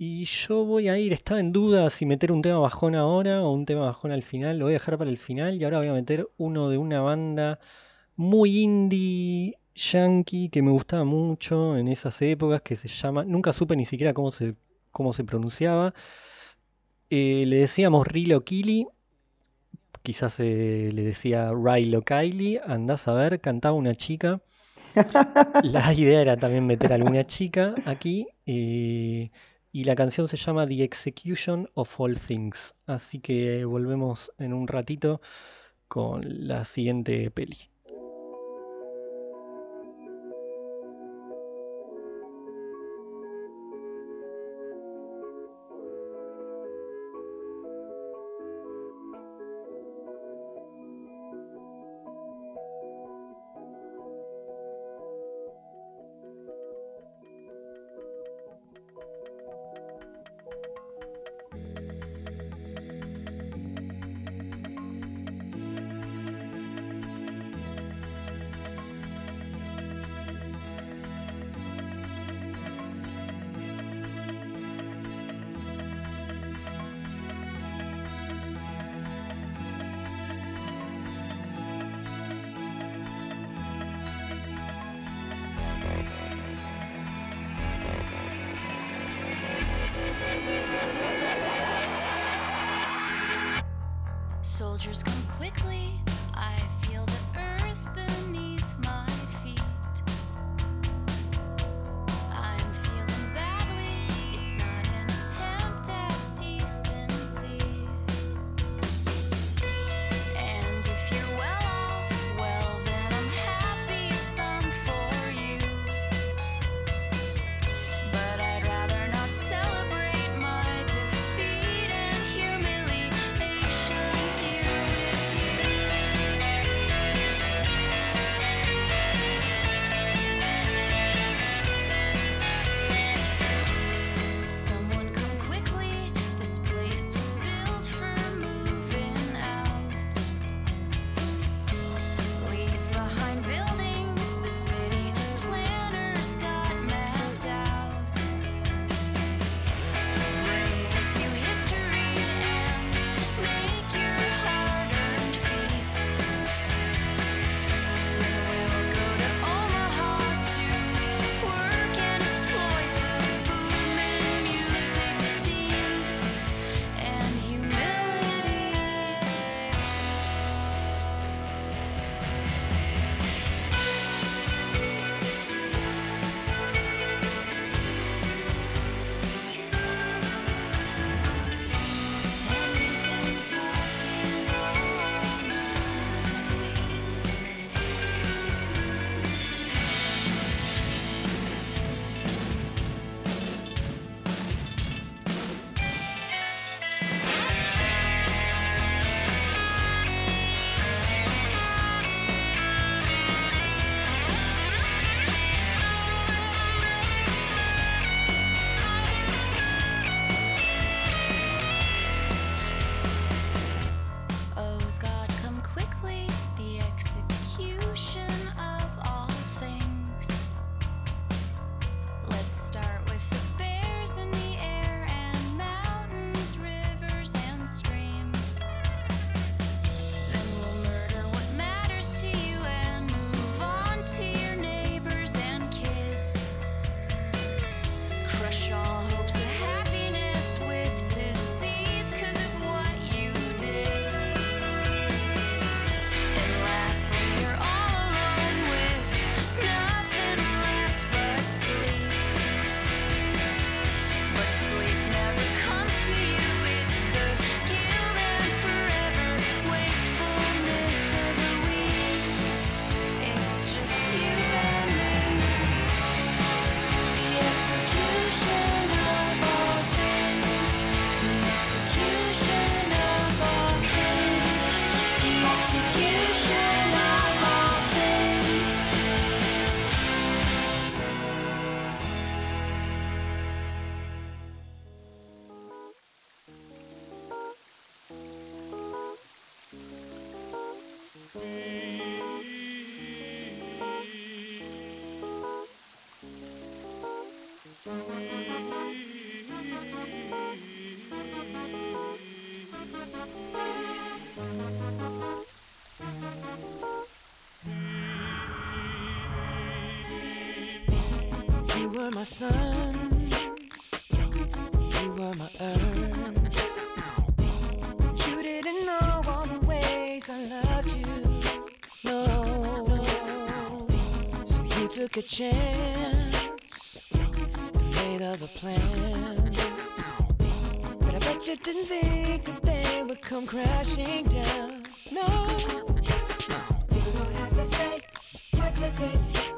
Y yo voy a ir, estaba en duda si meter un tema bajón ahora o un tema bajón al final. Lo voy a dejar para el final y ahora voy a meter uno de una banda muy indie yankee que me gustaba mucho en esas épocas que se llama, nunca supe ni siquiera cómo se, cómo se pronunciaba. Eh, le decíamos Rilo Kili, quizás eh, le decía Rilo Kylie, andás a ver, cantaba una chica. La idea era también meter a alguna chica aquí. Eh, y la canción se llama The Execution of All Things. Así que volvemos en un ratito con la siguiente peli. my sun, you were my earth. You didn't know all the ways I loved you, no. So you took a chance, and made other plans. But I bet you didn't think that they would come crashing down, no. You don't have to say what you did.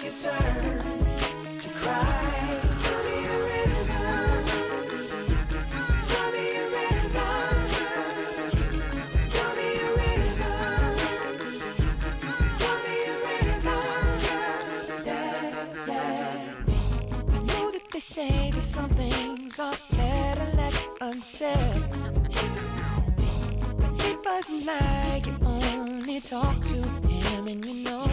it's your turn to cry. They say that some things are better left unsaid. He doesn't like it, only talk to him, and you know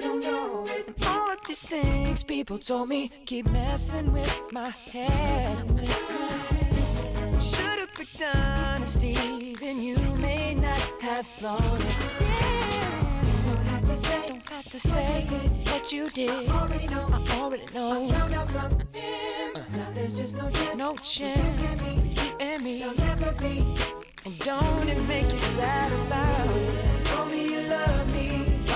you don't know it. And all of these things people told me keep messing with my head. Should've picked honesty, then you may not have thought it. Don't have to say, don't have to say what you did. I already know, I already know. Now there's just no chance, no chance. You and me, you'll never be. And don't it make you sad about it? Told me you love me.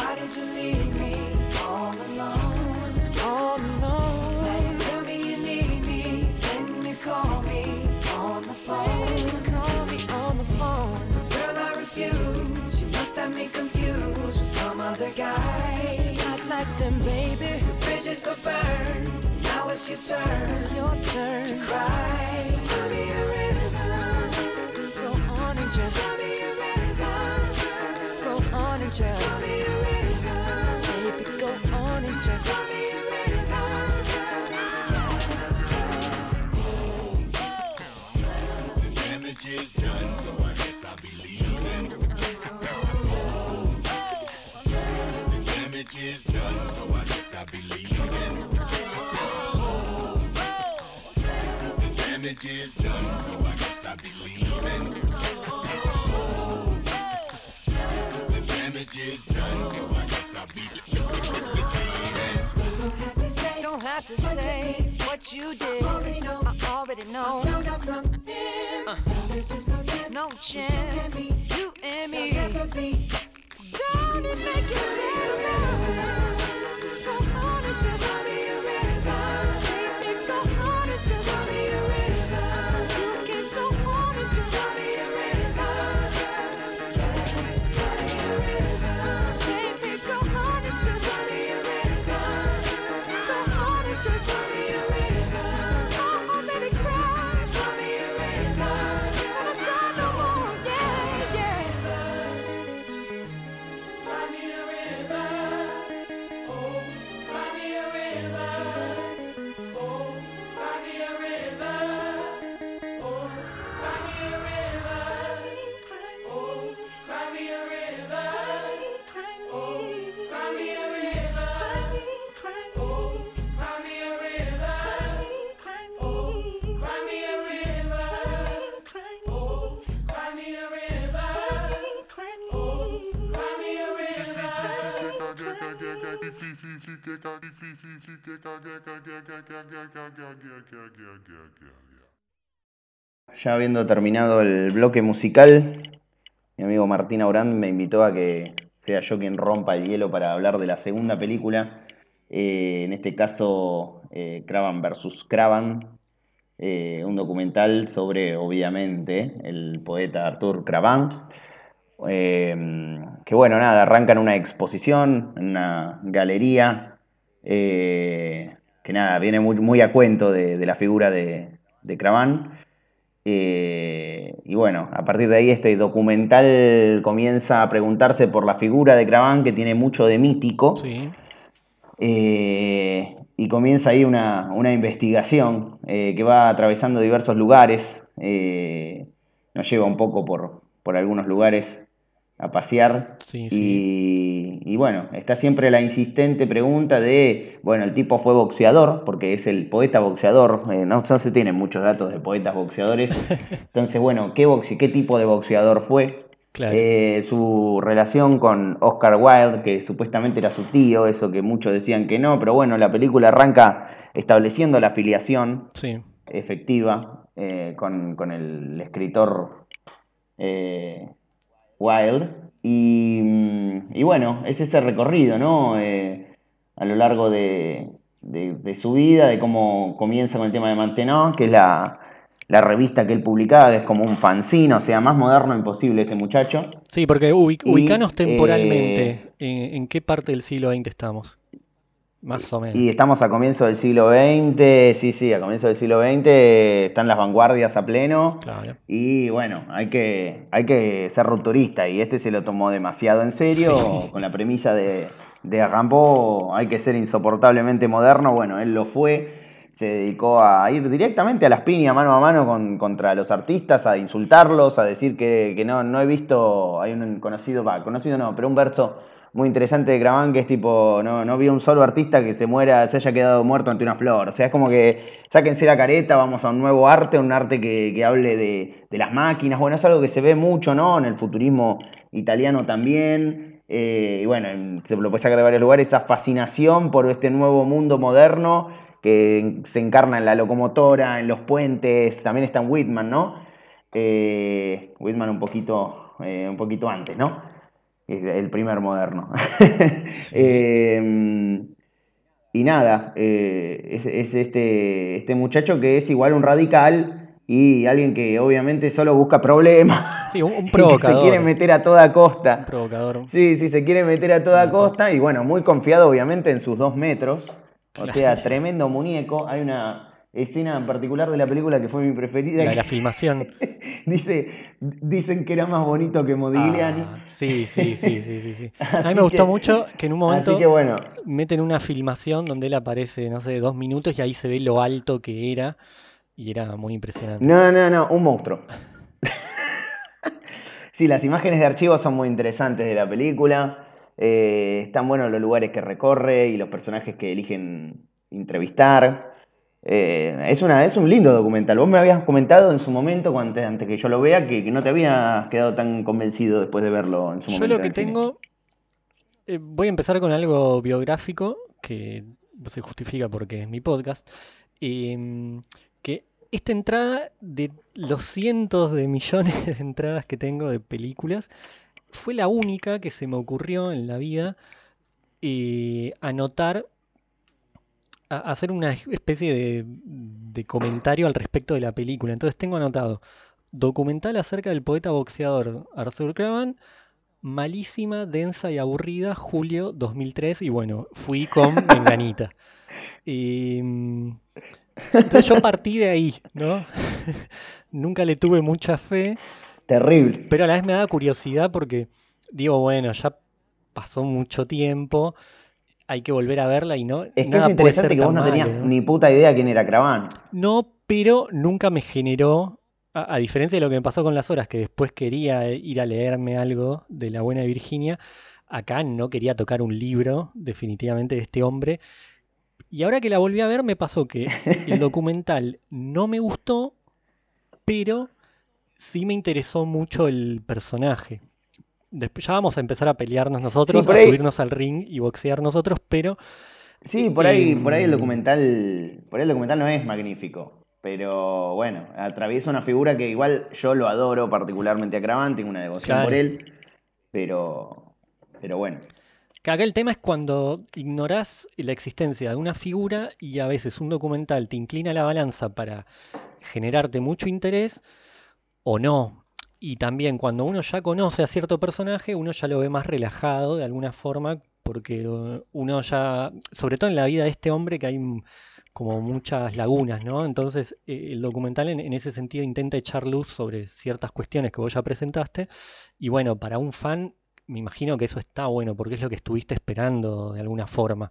Why did you leave me all alone? All alone. You tell me you need me. Then you call me on the phone. Call me on the phone. Girl, I refuse. You must have me confused with some other guy. Not like them, baby. The bridges were burned. Now it's your turn. It's your turn to cry. So me a rhythm. Go on and just tell me a rhythm. Go on and just just damage is done, so I guess I'll be leaving. The damage is done, so I guess I'll be leaving. The damage is done, so I guess I'll be leaving. The damage is done, so I guess I'll be leaving. Don't have to say what you did. I already know. I already know. Uh, no chance. You and me. Don't it make you sad about Ya habiendo terminado el bloque musical, mi amigo Martín Aurán me invitó a que sea yo quien rompa el hielo para hablar de la segunda película, eh, en este caso eh, Cravan vs. Cravan, eh, un documental sobre, obviamente, el poeta Arthur Cravan, eh, que bueno, nada, arranca en una exposición, en una galería, eh, que nada, viene muy, muy a cuento de, de la figura de, de. Eh, y bueno, a partir de ahí este documental comienza a preguntarse por la figura de Cravan, que tiene mucho de mítico, Sí. eh, y comienza ahí una, una investigación eh, que va atravesando diversos lugares, nos lleva un poco por, por algunos lugares a pasear. Sí, y, y bueno, está siempre la insistente pregunta de, bueno, el tipo fue boxeador, porque es el poeta boxeador, eh, no, no se tienen muchos datos de poetas boxeadores, entonces, bueno, ¿qué, boxe- qué tipo de boxeador fue? Claro. Eh, su relación con Oscar Wilde, que supuestamente era su tío, eso que muchos decían que no, pero bueno, la película arranca estableciendo la afiliación Sí. efectiva eh, con, con el escritor eh, Wilde. Y, y bueno, es ese recorrido, ¿no? Eh, a lo largo de, de- de su vida, de cómo comienza con el tema de Mantenón, que es la, la revista que él publicaba, que es como un fanzine, o sea, más moderno imposible este muchacho. Sí, porque ubi- Y, ubicanos temporalmente. eh, ¿En, en qué parte del siglo XX estamos? Más o menos. Y estamos a comienzo del siglo XX, sí, sí, a comienzo del siglo XX, están las vanguardias a pleno. Claro. Y bueno, hay que, hay que ser rupturista y este se lo tomó demasiado en serio Sí. con la premisa de, de hay que ser insoportablemente moderno, bueno, él lo fue, se dedicó a ir directamente a las piñas, mano a mano con, contra los artistas, a insultarlos, a decir que, que no, no he visto, hay un conocido, va, conocido no, pero un verso muy interesante de Craván que es tipo, no, no vi un solo artista que se muera, se haya quedado muerto ante una flor. O sea, es como que sáquense la careta, vamos a un nuevo arte, un arte que, que hable de, de las máquinas. Bueno, es algo que se ve mucho, ¿no? En el futurismo italiano también. Eh, y bueno, en- se lo puede sacar de varios lugares, esa fascinación por este nuevo mundo moderno que se encarna en la locomotora, en los puentes, también está en Whitman, ¿no? Eh, Whitman un poquito, eh, un poquito antes, ¿no? El primer moderno. Eh, y nada, eh, es, es este, este muchacho que es igual un radical y alguien que obviamente solo busca problemas. Sí, un, un y que se provocador. quiere meter a toda costa. Un provocador. Sí, sí, se quiere meter a toda costa y bueno, muy confiado obviamente en sus dos metros. O sea, tremendo muñeco. Hay una escena en particular de la película que fue mi preferida. La que la filmación. dice, dicen que era más bonito que Modigliani. Ah, sí, sí, sí, sí, sí, sí. A mí me gustó mucho que en un momento Así que bueno, meten una filmación donde él aparece, no sé, dos minutos y ahí se ve lo alto que era y era muy impresionante. no, no, no, un monstruo. sí, las imágenes de archivo son muy interesantes de la película. Eh, están buenos los lugares que recorre y los personajes que eligen entrevistar. Eh, es, una, es un lindo documental. Vos me habías comentado en su momento, antes, antes que yo lo vea, que, que no te habías quedado tan convencido después de verlo en su Yo momento. lo que tengo, eh, voy a empezar con algo biográfico que se justifica porque es mi podcast, em, que esta entrada de los cientos de millones de entradas que tengo de películas fue la única que se me ocurrió en la vida eh, anotar, a- hacer una especie de, de comentario al respecto de la película. Entonces tengo anotado documental acerca del poeta boxeador Arthur Cravan, malísima, densa y aburrida, julio 2003, y bueno, fui con Menganita. Y, mm, entonces yo partí de ahí, ¿no? Nunca le tuve mucha fe, Terrible. pero a la vez me daba curiosidad porque digo, bueno, ya pasó mucho tiempo, hay que volver a verla y no, Es que es nada puede interesante ser que vos no tenías malo, ¿no? ni puta idea quién era Craván. No, pero nunca me generó, a, a diferencia de lo que me pasó con las horas, que después quería ir a leerme algo de la buena Virginia, acá no quería tocar un libro definitivamente de este hombre. Y ahora que la volví a ver me pasó que el documental no me gustó, pero sí me interesó mucho el personaje. Después ya vamos a empezar a pelearnos nosotros, a ahí- subirnos al ring y boxear nosotros, pero Sí, por ahí, por ahí el Em, documental, por ahí el documental no es magnífico, pero bueno, atraviesa una figura que igual yo lo adoro particularmente a Craván, tengo una devoción por él, pero, pero bueno. Que acá el tema es cuando ignorás la existencia de una figura y a veces un documental te inclina la balanza para generarte mucho interés o no. Y también cuando uno ya conoce a cierto personaje, uno ya lo ve más relajado de alguna forma, porque eh, uno ya, sobre todo en la vida de este hombre, que hay como muchas lagunas, ¿no? Entonces eh, el documental en, en ese sentido intenta echar luz sobre ciertas cuestiones que vos ya presentaste. Y bueno, para un fan me imagino que eso está bueno porque es lo que estuviste esperando de alguna forma.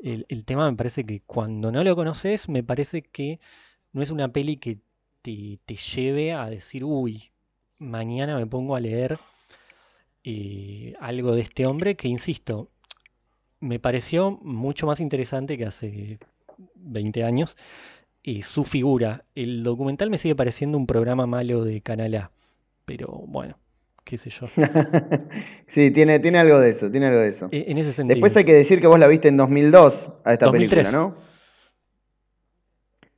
El, el tema me parece que cuando no lo conoces, me parece que no es una peli que te, te lleve a decir, uy, mañana me pongo a leer eh, algo de este hombre que, insisto, me pareció mucho más interesante que hace 20 años. eh, su figura. El documental me sigue pareciendo un programa malo de Canal A. Pero bueno, qué sé yo. Sí, tiene, tiene algo de eso, tiene algo de eso. E- En ese sentido. Después hay que decir que vos la viste en 2002 a esta 2003. película, ¿no?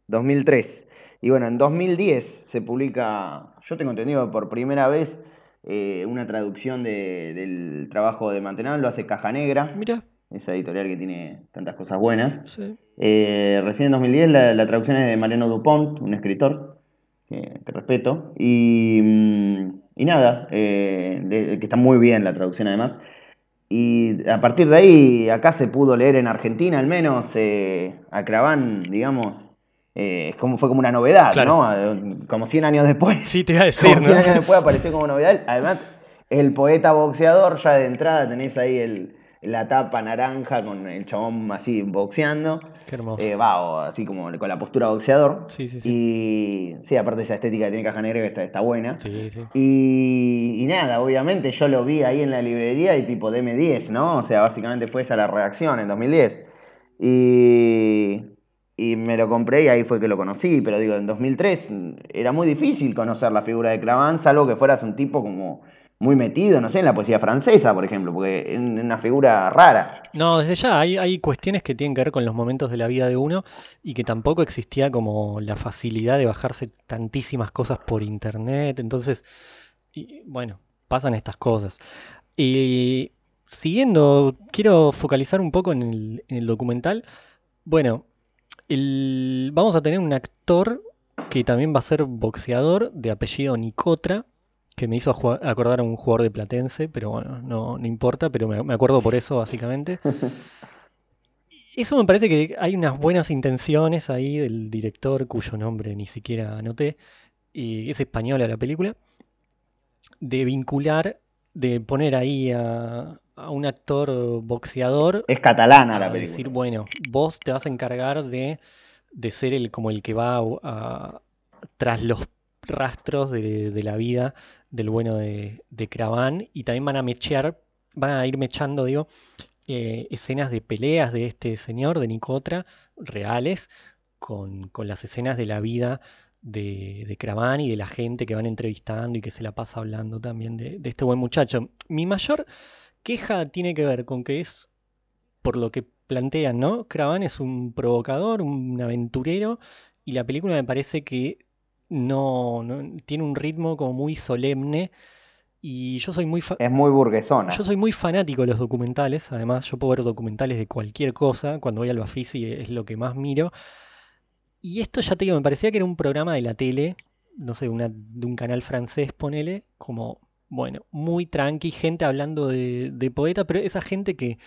2003. Y bueno, en 2010 se publica, yo tengo entendido por primera vez, eh, una traducción de- del trabajo de Mantenal, lo hace Caja Negra, Mira, esa editorial que tiene tantas cosas buenas. sí. Eh, recién en 2010 la, la traducción es de Mariano Dupont, un escritor que, que respeto. Y, mm, y nada, eh, de- que está muy bien la traducción además. Y a partir de ahí, acá se pudo leer en Argentina al menos, a Craván, digamos, eh, como, fue como una novedad, Claro. ¿no? Eh, Como 100 años después. Sí, te iba a decir, Como 100 ¿no? años después apareció como novedad. Además, el poeta boxeador, ya de entrada tenés ahí el, la tapa naranja con el chabón así boxeando. Qué hermoso. Eh, va, o así como con la postura boxeador. Sí, sí, sí. Y sí, aparte esa estética que tiene Caja Negra que está, está buena. Sí, sí. Y, y nada, obviamente yo lo vi ahí en la librería y tipo deme 10, ¿no? O sea, básicamente fue esa la reacción en 2010. Y, y me lo compré y ahí fue que lo conocí, pero digo, en 2003 era muy difícil conocer la figura de Clavin, salvo que fueras un tipo como muy metido, no sé, en la poesía francesa, por ejemplo, porque es una figura rara. No, desde ya hay, hay cuestiones que tienen que ver con los momentos de la vida de uno y que tampoco existía como la facilidad de bajarse tantísimas cosas por internet. Entonces, y, bueno, pasan estas cosas. Y siguiendo, quiero focalizar un poco en el, en el documental. Bueno, el- vamos a tener un actor que también va a ser boxeador de apellido Nicotra, que me hizo acordar a un jugador de Platense, pero bueno, no, no importa, pero me, me acuerdo por eso básicamente. Eso me parece que hay unas buenas intenciones ahí del director, cuyo nombre ni siquiera anoté, y es española la película, de vincular, de poner ahí a, a un actor boxeador Es catalana la película. decir, bueno, vos te vas a encargar de, de ser el como el que va a- a- tras los rastros de, de la vida del bueno de, de Craván y también van a mechear, van a ir mechando, digo, eh, escenas de peleas de este señor, de Nicotra, reales, con, con las escenas de la vida de, de Craván y de la gente que van entrevistando y que se la pasa hablando también de, de este buen muchacho. Mi mayor queja tiene que ver con que es por lo que plantean, ¿no? Cravan es un provocador, un aventurero, y la película me parece que no, no- tiene un ritmo como muy solemne, y yo soy muy fa- Es muy burguesona. yo soy muy fanático de los documentales, además yo puedo ver documentales de cualquier cosa, cuando voy al Bafisi es lo que más miro, y esto ya te digo, me parecía que era un programa de la tele, no sé, una- de un canal francés, ponele, como, bueno, muy tranqui, gente hablando de, de poeta, pero esa gente que,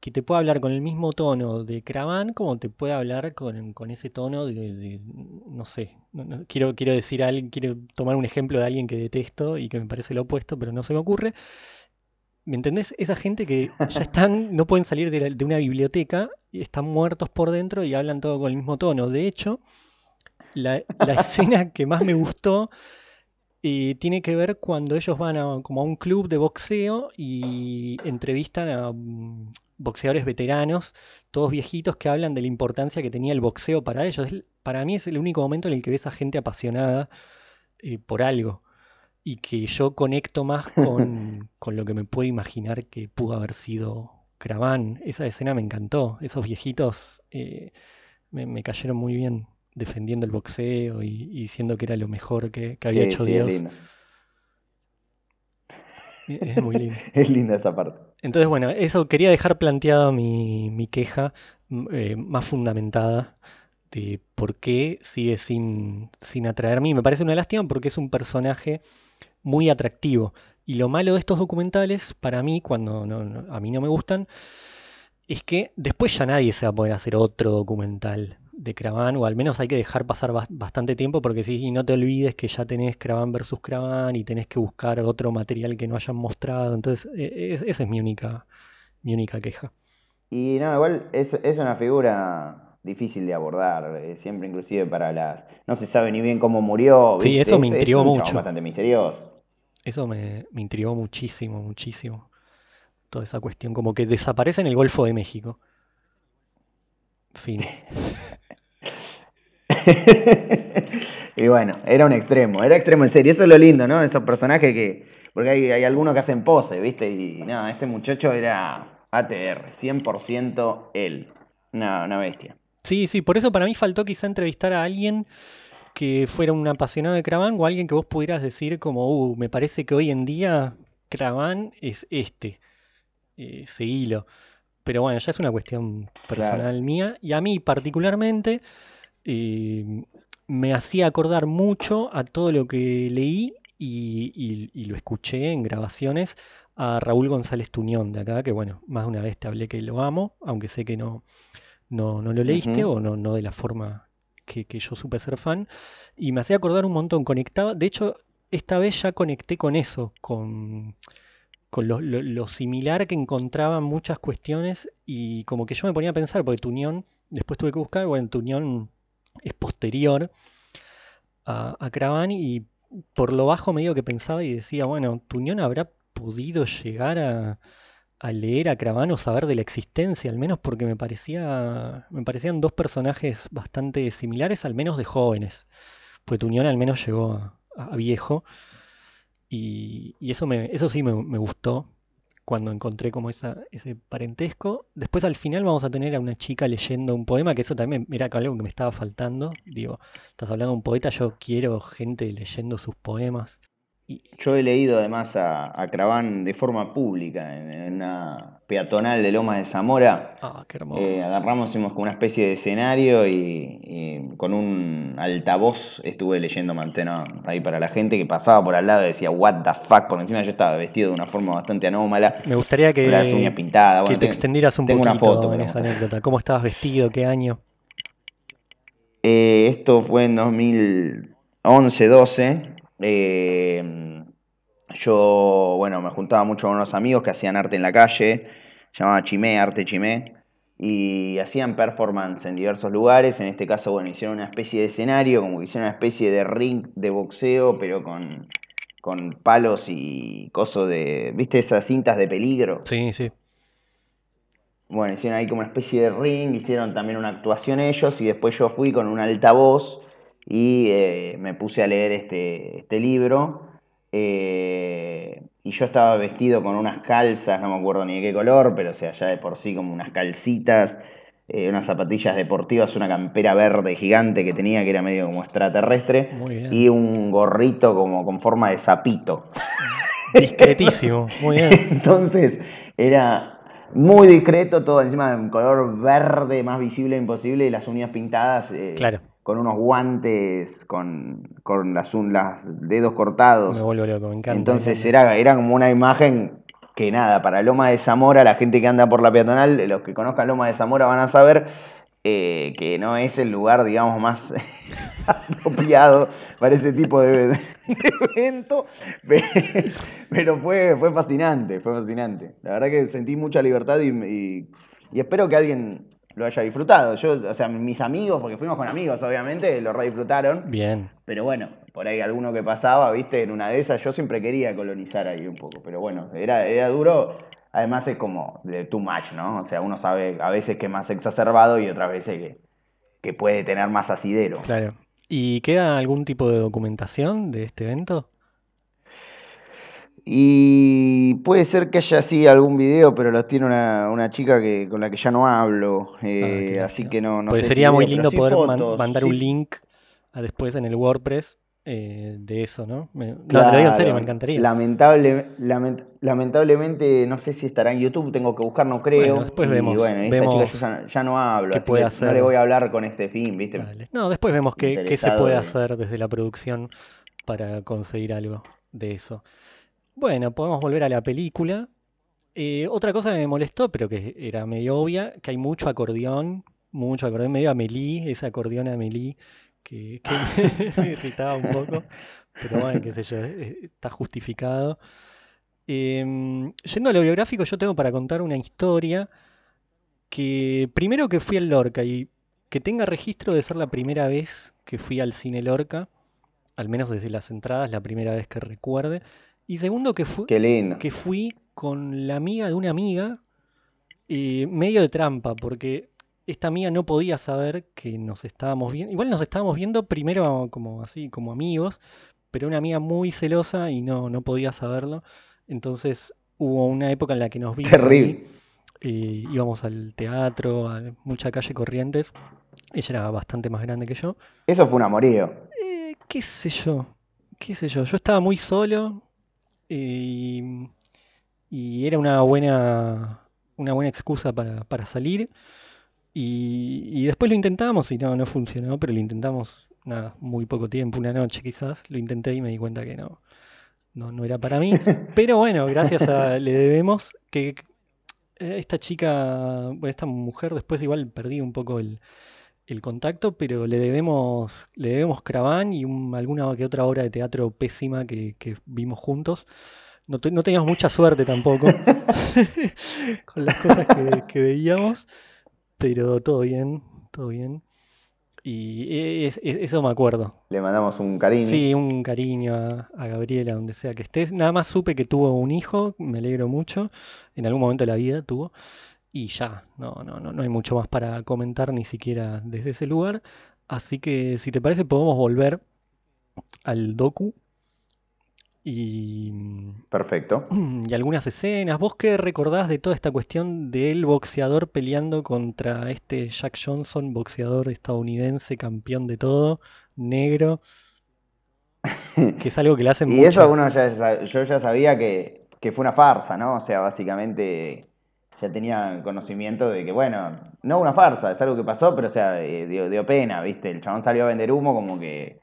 que te puede hablar con el mismo tono de Craván como te puede hablar con, con ese tono de, de- no sé, no- no- quiero, quiero decir a alguien, quiero tomar un ejemplo de alguien que detesto y que me parece lo opuesto, pero no se me ocurre. ¿Me entendés? Esa gente que ya están, no pueden salir de, la- de una biblioteca, y están muertos por dentro y hablan todo con el mismo tono. De hecho, la, la escena que más me gustó eh, tiene que ver cuando ellos van a, como a un club de boxeo y entrevistan a mm, boxeadores veteranos, todos viejitos, que hablan de la importancia que tenía el boxeo para ellos. Para mí es el único momento en el que ves a gente apasionada eh, por algo y que yo conecto más con, con lo que me puedo imaginar que pudo haber sido Craván. Esa escena me encantó. Esos viejitos eh, me, me cayeron muy bien defendiendo el boxeo y, y diciendo que era lo mejor que, que había Sí, hecho sí, es Dios. linda. E- Es muy lindo. Es linda esa parte. Entonces, bueno, eso quería dejar planteada mi, mi queja m- eh, más fundamentada de por qué sigue sin, sin atraerme. Y me parece una lástima porque es un personaje muy atractivo. Y lo malo de estos documentales, para mí, cuando no- no- a mí no me gustan, es que después ya nadie se va a poder hacer otro documental de Cravan, o al menos hay que dejar pasar bas- bastante tiempo, porque si y no te olvides que ya tenés Cravan versus Cravan y tenés que buscar otro material que no hayan mostrado. Entonces, e- e- esa es mi única, mi única queja. Y no, igual es, es una figura difícil de abordar, eh, siempre inclusive para las... No se sabe ni bien cómo murió, Sí, eso me Es- es intrigó chabón mucho. bastante misterioso. Eso me, me intrigó muchísimo, muchísimo. Toda esa cuestión, como que desaparece en el Golfo de México. Fin. Y bueno, era un extremo, era extremo en serio. Eso es lo lindo, ¿no? Esos personajes que. Porque hay, hay algunos que hacen pose, ¿viste? Y nada, este muchacho era ATR, 100% él. Una, una bestia. Sí, sí, por eso para mí faltó quizá entrevistar a alguien que fuera un apasionado de Craván o alguien que vos pudieras decir como, uh, me parece que hoy en día Craván es este, eh, seguilo. Pero bueno, ya es una cuestión personal mía y a mí particularmente eh, me hacía acordar mucho a todo lo que leí y, y- y lo escuché en grabaciones a Raúl González Tuñón de acá, que bueno, más de una vez te hablé que lo amo, aunque sé que no, no, no lo leíste o no, no de la forma que, que yo supe ser fan. Y me hacía acordar un montón, conectaba, de hecho, esta vez ya conecté con eso, con, con lo, lo- lo similar que encontraban muchas cuestiones y como que yo me ponía a pensar, porque Tuñón, después tuve que buscar, bueno, Tuñón es posterior a, a y por lo bajo medio que pensaba y decía, bueno, Tuñón habrá podido llegar a, leer a Cravani o saber de la existencia, al menos porque me parecía, me parecían dos personajes bastante similares, al menos de jóvenes. Pues Tuñón al menos llegó a, viejo y, eso me, eso sí me gustó cuando encontré como esa, ese parentesco. Después al final vamos a tener a una chica leyendo un poema, que eso también era algo que me estaba faltando. Digo, estás hablando de un poeta, yo quiero gente leyendo sus poemas. Yo he leído además a, a Craván de forma pública en, en una peatonal de Lomas de Zamora. ah, qué hermoso. Eh, agarramos, hicimos como una especie de escenario y, y con un altavoz estuve leyendo Mantenón ahí para la gente que pasaba por al lado y decía, what the fuck, por encima yo estaba vestido de una forma bastante anómala, Me gustaría con las uñas que, te tengo- extendieras un una poquito foto en para esa mostrar. anécdota. ¿Cómo estabas vestido? ¿Qué año? Eh, esto fue en 2011-12. Eh, yo, bueno, me juntaba mucho con unos amigos que hacían arte en la calle, se llamaba Chimé, Arte Chimé, y hacían performance en diversos lugares. En este caso, bueno, hicieron una especie de escenario, como que hicieron una especie de ring de boxeo, pero con, con palos y cosas de, ¿viste esas cintas de peligro? Sí, sí. Bueno, hicieron ahí como una especie de ring, hicieron también una actuación ellos y después yo fui con un altavoz y eh, me puse a leer este, este libro. eh, y yo estaba vestido con unas calzas, no me acuerdo ni de qué color, pero o sea, ya de por sí como unas calcitas, eh, unas zapatillas deportivas, una campera verde gigante que tenía que era medio como extraterrestre y un gorrito como con forma de sapito. Discretísimo. Muy bien. Entonces era muy discreto, todo encima de un color verde más visible imposible y las uñas pintadas eh, Claro. Con unos guantes con, con las, un- las dedos cortados. Me vuelvo loco, me encanta. me Entonces encanta. era, era como una imagen que nada, para Loma de Zamora, la gente que anda por la peatonal, los que conozcan Loma de Zamora van a saber eh, que no es el lugar, digamos, más apropiado para ese tipo de, de evento, pe- pero fue, fue fascinante, fue fascinante. La verdad que sentí mucha libertad y, y- y espero que alguien lo haya disfrutado. Yo, o sea, mis amigos, porque fuimos con amigos, obviamente, lo re disfrutaron. Bien. Pero bueno, por ahí alguno que pasaba, viste, en una de esas, yo siempre quería colonizar ahí un poco, pero bueno, era, era duro, además es como de too much, ¿no? O sea, uno sabe a veces que es más exacerbado y otras veces que, que puede tener más asidero. Claro. ¿Y queda algún tipo de documentación de este evento? Y puede ser que haya así algún video, pero los tiene una, una chica que, con la que ya no hablo, eh, Ah, qué así que no, no Porque sé si sería muy video, lindo sí poder fotos, mandar sí un link a después en el WordPress eh, de eso, ¿no? Me- no, te lo digo en serio, me encantaría. Lamentable, lament- lamentablemente no sé si estará en YouTube, tengo que buscar, no creo. Bueno, después y vemos- bueno, esta vemos chica ya, ya no hablo, qué así puede que hacer. no le voy a hablar con este fin, ¿viste? Dale. No, después vemos qué, qué se puede de- hacer desde la producción para conseguir algo de eso. Bueno, podemos volver a la película. Eh, otra cosa que me molestó, pero que era medio obvia, que hay mucho acordeón, mucho acordeón, medio Amelie, ese acordeón Amelie que, que me irritaba un poco, pero bueno, qué sé yo, eh, está justificado. Em, yendo a lo biográfico, yo tengo para contar una historia que primero que fui al Lorca y que tenga registro de ser la primera vez que fui al cine Lorca, al menos desde las entradas, la primera vez que recuerde. Y segundo que fui, que fui con la amiga de una amiga, eh, medio de trampa, porque esta amiga no podía saber que nos estábamos viendo. Igual nos estábamos viendo primero como así, como amigos, pero una amiga muy celosa y no, no podía saberlo. Entonces hubo una época en la que nos vimos ahí, Terrible. eh, íbamos al teatro, a mucha calle Corrientes. Ella era bastante más grande que yo. Eso fue un amorío. Eh, qué sé yo, qué sé yo. Yo estaba muy solo y, y era una buena, una buena excusa para, para salir. Y, y después lo intentamos y no, no funcionó, pero lo intentamos, nada, muy poco tiempo, una noche quizás. Lo intenté y me di cuenta que no, no, no era para mí. Pero bueno, gracias a le debemos que eh, esta chica, bueno, esta mujer después igual perdí un poco el, el contacto, pero le debemos, le debemos Craván y un- alguna que otra obra de teatro pésima que, que vimos juntos. No, no teníamos mucha suerte tampoco con las cosas que, que veíamos, pero todo bien, todo bien. Y es- es- eso me acuerdo. Le mandamos un cariño. Sí, un cariño a, a Gabriela, donde sea que estés. Nada más supe que tuvo un hijo, me alegro mucho. En algún momento de la vida tuvo. Y ya, no, no, no, no hay mucho más para comentar, ni siquiera desde ese lugar. Así que, si te parece, podemos volver al docu y, Perfecto. y algunas escenas. ¿Vos qué recordás de toda esta cuestión del boxeador peleando contra este Jack Johnson, boxeador estadounidense, campeón de todo, negro? Que es algo que le hacen Y mucho. eso uno ya, yo ya sabía que, que fue una farsa, ¿no? O sea, básicamente ya tenía conocimiento de que, bueno, no una farsa, es algo que pasó, pero o sea, eh, dio, pena, ¿viste? El chabón salió a vender humo como que,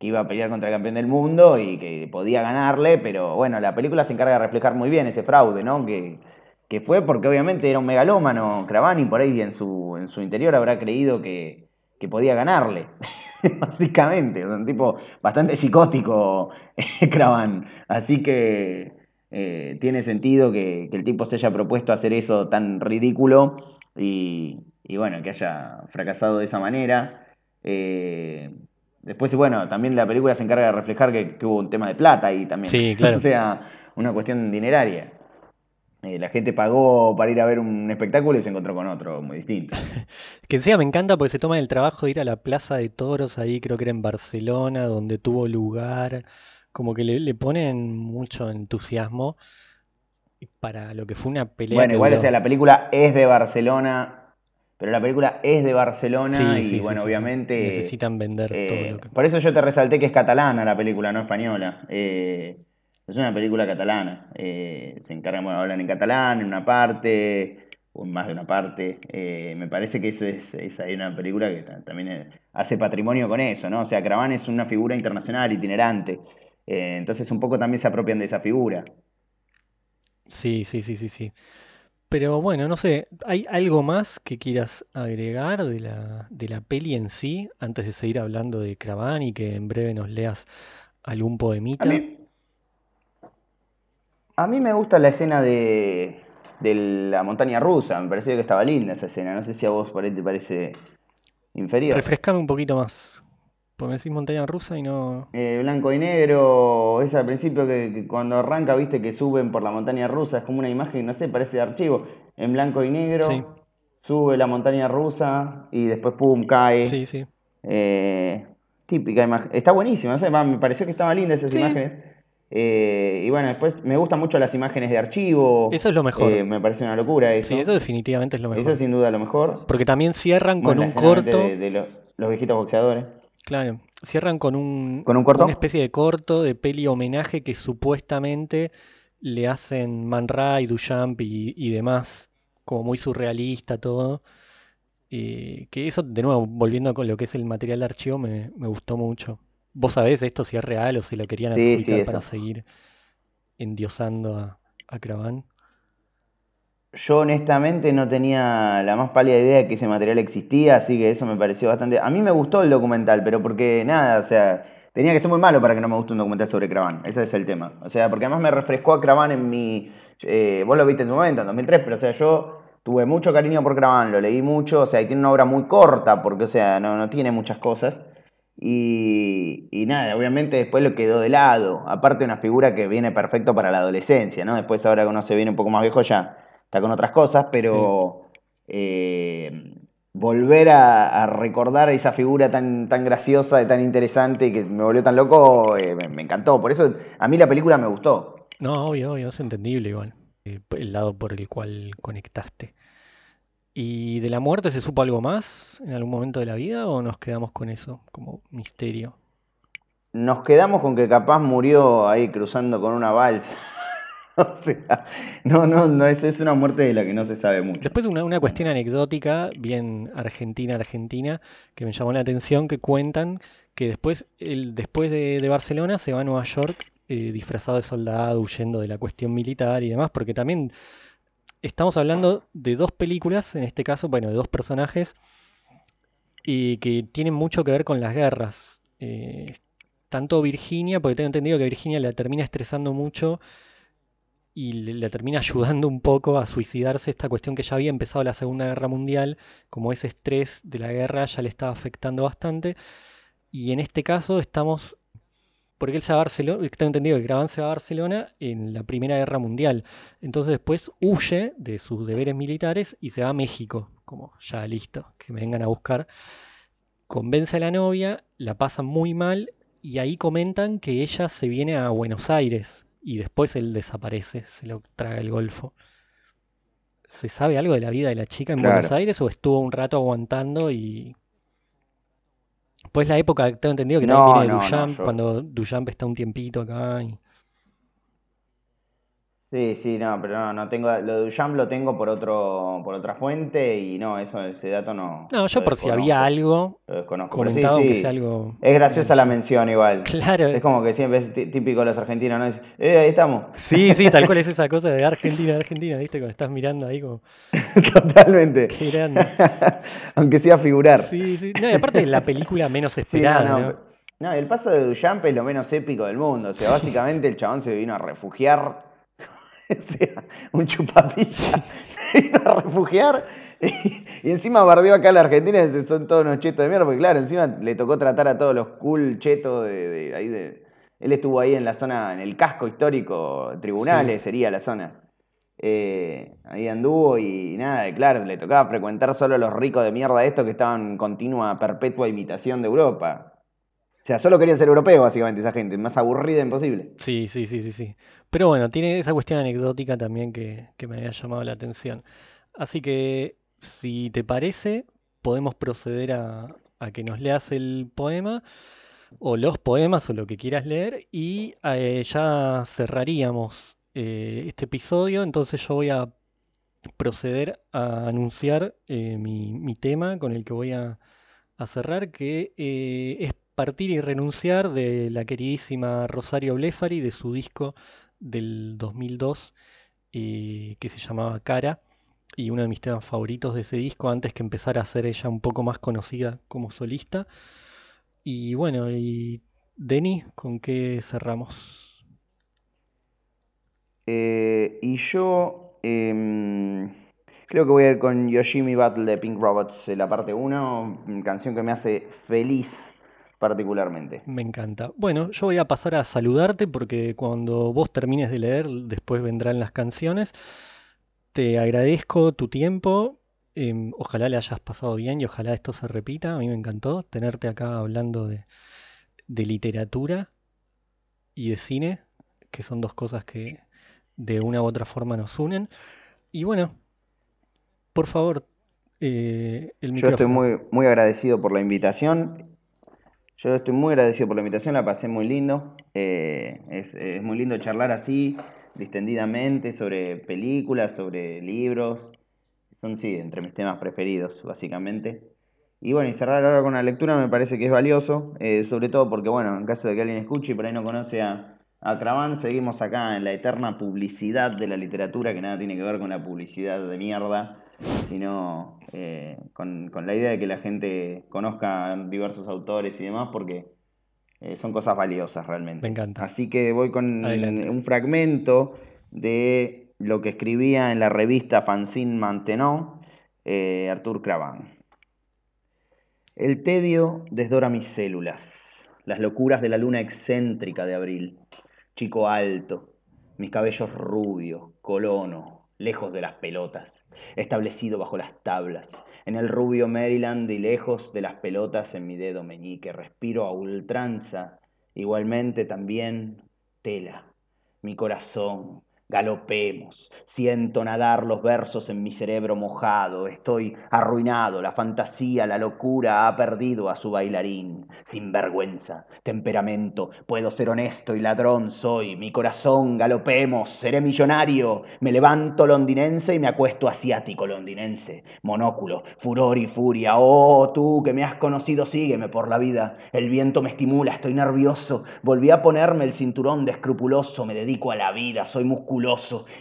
que iba a pelear contra el campeón del mundo y que podía ganarle, pero bueno, la película se encarga de reflejar muy bien ese fraude, ¿no? Que, que fue porque obviamente era un megalómano, Cravani por ahí en su, en su interior habrá creído que, que podía ganarle, básicamente, un tipo bastante psicótico, Cravan. Así que eh, tiene sentido que, que el tipo se haya propuesto hacer eso tan ridículo y, y bueno, que haya fracasado de esa manera. Eh, después, bueno, también la película se encarga de reflejar que, que hubo un tema de plata ahí también. Sí, claro. o sea, una cuestión dineraria. Eh, la gente pagó para ir a ver un espectáculo y se encontró con otro muy distinto. Que encima me encanta porque se toma el trabajo de ir a la Plaza de Toros, ahí creo que era en Barcelona, donde tuvo lugar, como que le, le ponen mucho entusiasmo para lo que fue una pelea Bueno, igual, o sea, la película es de Barcelona, pero la película es de Barcelona Sí, y sí, bueno, sí, obviamente... Necesitan vender todo eh, lo que... por eso yo te resalté que es catalana la película, no española. Eh, es una película catalana. Eh, se encargan, bueno, hablan en catalán en una parte, o en más de una parte. Eh, me parece que eso es, es ahí una película que ta- también eh, hace patrimonio con eso, ¿no? O sea, Craván es una figura internacional, itinerante. Eh, entonces un poco también se apropian de esa figura. Sí, sí, sí, sí, sí. Pero bueno, no sé, ¿hay algo más que quieras agregar de la, de la peli en sí, antes de seguir hablando de Craván y que en breve nos leas algún A poemita? mí, a mí me gusta la escena de, de la montaña rusa, me pareció que estaba linda esa escena, no sé si a vos por ahí te parece inferior. Refrescame un poquito más. Porque me decís montaña rusa y no... Eh, blanco y negro, es al principio que, que cuando arranca, viste que suben por la montaña rusa, es como una imagen, no sé, parece de archivo, en blanco y negro, Sí, sube la montaña rusa y después pum, cae. sí, sí. Eh, típica imagen. Está buenísima, no sé, va, me pareció que estaban lindas esas Sí. imágenes. Eh, y bueno, después me gustan mucho las imágenes de archivo. Eso es lo mejor. Eh, me parece una locura eso. Sí, eso definitivamente es lo Eso mejor. sin duda lo mejor. Porque también cierran con Bueno, un corto, de, de lo- los viejitos boxeadores. Claro, cierran con un, ¿Con un corto? una especie de corto de peli homenaje que supuestamente le hacen Man Ray, Duchamp y, y demás, como muy surrealista todo. Eh, que eso, de nuevo, volviendo con lo que es el material de archivo, me, me gustó mucho. ¿Vos sabés esto si es real o si lo querían Sí, para seguir endiosando a, a Craván? Yo honestamente no tenía la más pálida idea de que ese material existía, así que eso me pareció bastante... A mí me gustó el documental, pero porque nada, o sea, tenía que ser muy malo para que no me guste un documental sobre Craván, ese es el tema. O sea, porque además me refrescó a Craván en mi... eh, vos lo viste en tu momento, en 2003, pero o sea, yo tuve mucho cariño por Craván, lo leí mucho, o sea, y tiene una obra muy corta, porque o sea, no, no tiene muchas cosas. Y, y nada, obviamente después lo quedó de lado. Aparte una figura que viene perfecto para la adolescencia, ¿no? Después ahora que uno se viene un poco más viejo ya está con otras cosas, pero eh, volver a, a recordar esa figura tan, tan graciosa y tan interesante y que me volvió tan loco, eh, me, me encantó. Por eso a mí la película me gustó. No, obvio, obvio, es entendible igual. eh, el lado por el cual conectaste. ¿Y de la muerte se supo algo más en algún momento de la vida o nos quedamos con eso como misterio? Nos quedamos con que capaz murió ahí cruzando con una balsa. O sea, no, no, no es, es una muerte de la que no se sabe mucho. Después una, una cuestión anecdótica, bien argentina, argentina, que me llamó la atención, que cuentan que después, el, después de, de Barcelona se va a Nueva York eh, disfrazado de soldado, huyendo de la cuestión militar y demás, porque también estamos hablando de dos películas, en este caso, bueno, de dos personajes, y que tienen mucho que ver con las guerras. Eh, tanto Virginia, porque tengo entendido que Virginia la termina estresando mucho y le, termina ayudando un poco a suicidarse esta cuestión que ya había empezado la Segunda Guerra Mundial, como ese estrés de la guerra ya le estaba afectando bastante. Y en este caso estamos, porque él se va a Barcelona, tengo entendido que Graban se va a Barcelona en la Primera Guerra Mundial. Entonces después huye de sus deberes militares y se va a México, como ya listo, que me vengan a buscar. Convence a la novia, la pasan muy mal y ahí comentan que ella se viene a Buenos Aires y después él desaparece, se lo traga el Golfo. ¿Se sabe algo de la vida de la chica en Buenos. Aires o estuvo un rato aguantando y... Pues la época, tengo entendido que No, también viene no, no, Duchamp, yo- cuando Duchamp está un tiempito acá y... Sí, sí, no, pero no, no tengo, lo de Duchamp lo tengo por otro, por otra fuente y no, eso, ese dato no, No, yo por si había algo lo desconozco, sí, sea algo... es graciosa la mención igual, Claro, es como que siempre es tí- típico de los argentinos, ¿no? Es, eh, ahí estamos, sí, sí, tal cual es esa cosa de Argentina, Argentina, ¿viste? Cuando estás mirando ahí como, totalmente, qué grande. aunque sea figurar. Sí, sí. No, y aparte la película menos Sí, no, esperada, no, ¿no? no, el paso de Duchamp es lo menos épico del mundo, o sea, básicamente el chabón se vino a refugiar, sea, un chupapija, se vino a refugiar y, y encima bardeó acá a la Argentina, y son todos unos chetos de mierda, porque claro, encima le tocó tratar a todos los cool chetos de, de ahí de... Él estuvo ahí en la zona, en el casco histórico, tribunales sería la zona. Eh, ahí anduvo y nada, claro, le tocaba frecuentar solo a los ricos de mierda estos que estaban en continua, perpetua imitación de Europa. O sea, solo querían ser europeos, básicamente, esa gente, más aburrida imposible. Sí, sí, sí, sí, sí. Pero bueno, tiene esa cuestión anecdótica también que, que me había llamado la atención. Así que, si te parece, podemos proceder a, a que nos leas el poema, o los poemas, o lo que quieras leer, y eh, ya cerraríamos eh, este episodio. Entonces yo voy a proceder a anunciar eh, mi, mi tema con el que voy a, a cerrar, que es Partir y Renunciar de la queridísima Rosario Blefari, de su disco del 2002, eh, que se llamaba Cara, y uno de mis temas favoritos de ese disco, antes que empezara a ser ella un poco más conocida como solista. Y bueno, y Denny, ¿con qué cerramos? Eh, y yo em, creo que voy a ir con Yoshimi Battle de Pink Robots, eh, la parte 1, canción que me hace feliz particularmente. Me encanta. Bueno, yo voy a pasar a saludarte porque cuando vos termines de leer, después vendrán las canciones. Te agradezco tu tiempo. em, ojalá le hayas pasado bien y ojalá esto se repita. A mí me encantó tenerte acá hablando de, de literatura y de cine, que son dos cosas que de una u otra forma nos unen. Y bueno, por favor, eh, el Yo estoy micrófono. muy, muy agradecido por la invitación. Yo estoy muy agradecido por la invitación, la pasé muy lindo. Eh, es, muy lindo charlar así, distendidamente, sobre películas, sobre libros. Son, sí, entre mis temas preferidos, básicamente. Y bueno, y cerrar ahora con la lectura me parece que es valioso, eh, sobre todo porque, bueno, en caso de que alguien escuche y por ahí no conoce a, a Craván, seguimos acá en la eterna publicidad de la literatura, que nada tiene que ver con la publicidad de mierda, sino eh, con, con la idea de que la gente conozca diversos autores y demás, porque eh, son cosas valiosas realmente. Me encanta. Así que voy con Adelante. un fragmento de lo que escribía en la revista Fanzine Maintenon, eh, Arthur Craván. El tedio desdora mis células, las locuras de la luna excéntrica de abril. Chico alto, mis cabellos rubios, colono, lejos de las pelotas, establecido bajo las tablas, en el rubio Maryland y lejos de las pelotas en mi dedo meñique, respiro a ultranza, igualmente también tela, mi corazón, galopemos, siento nadar los versos en mi cerebro mojado, estoy arruinado, la fantasía, la locura ha perdido a su bailarín, sin vergüenza, temperamento, puedo ser honesto y ladrón soy, mi corazón, galopemos, seré millonario, me levanto londinense y me acuesto asiático londinense, monóculo, furor y furia, oh tú que me has conocido, sígueme por la vida, el viento me estimula, estoy nervioso, volví a ponerme el cinturón de escrupuloso, me dedico a la vida, soy musculoso,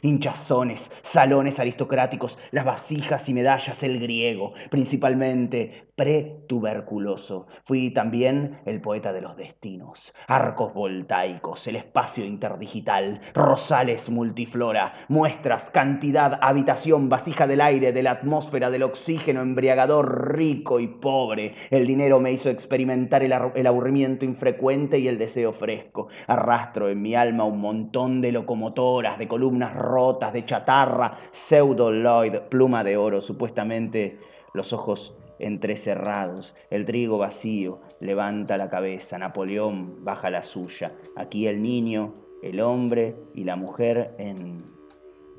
hinchazones, salones aristocráticos, las vasijas y medallas, el griego, principalmente pretuberculoso. Fui también el poeta de los destinos, arcos voltaicos, el espacio interdigital, rosales multiflora, muestras, cantidad, habitación, vasija del aire, de la atmósfera, del oxígeno, embriagador, rico y pobre. El dinero me hizo experimentar el, el aburrimiento infrecuente y el deseo fresco. Arrastro en mi alma un montón de locomotoras, de columnas rotas, de chatarra, pseudo-Lloyd, pluma de oro, supuestamente los ojos entrecerrados, el trigo vacío, levanta la cabeza, Napoleón baja la suya. Aquí el niño, el hombre y la mujer en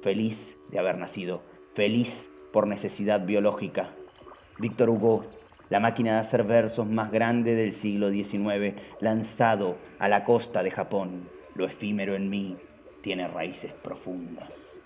feliz de haber nacido, feliz por necesidad biológica. Víctor Hugo, la máquina de hacer versos más grande del siglo XIX, lanzado a la costa de Japón. Lo efímero en mí tiene raíces profundas.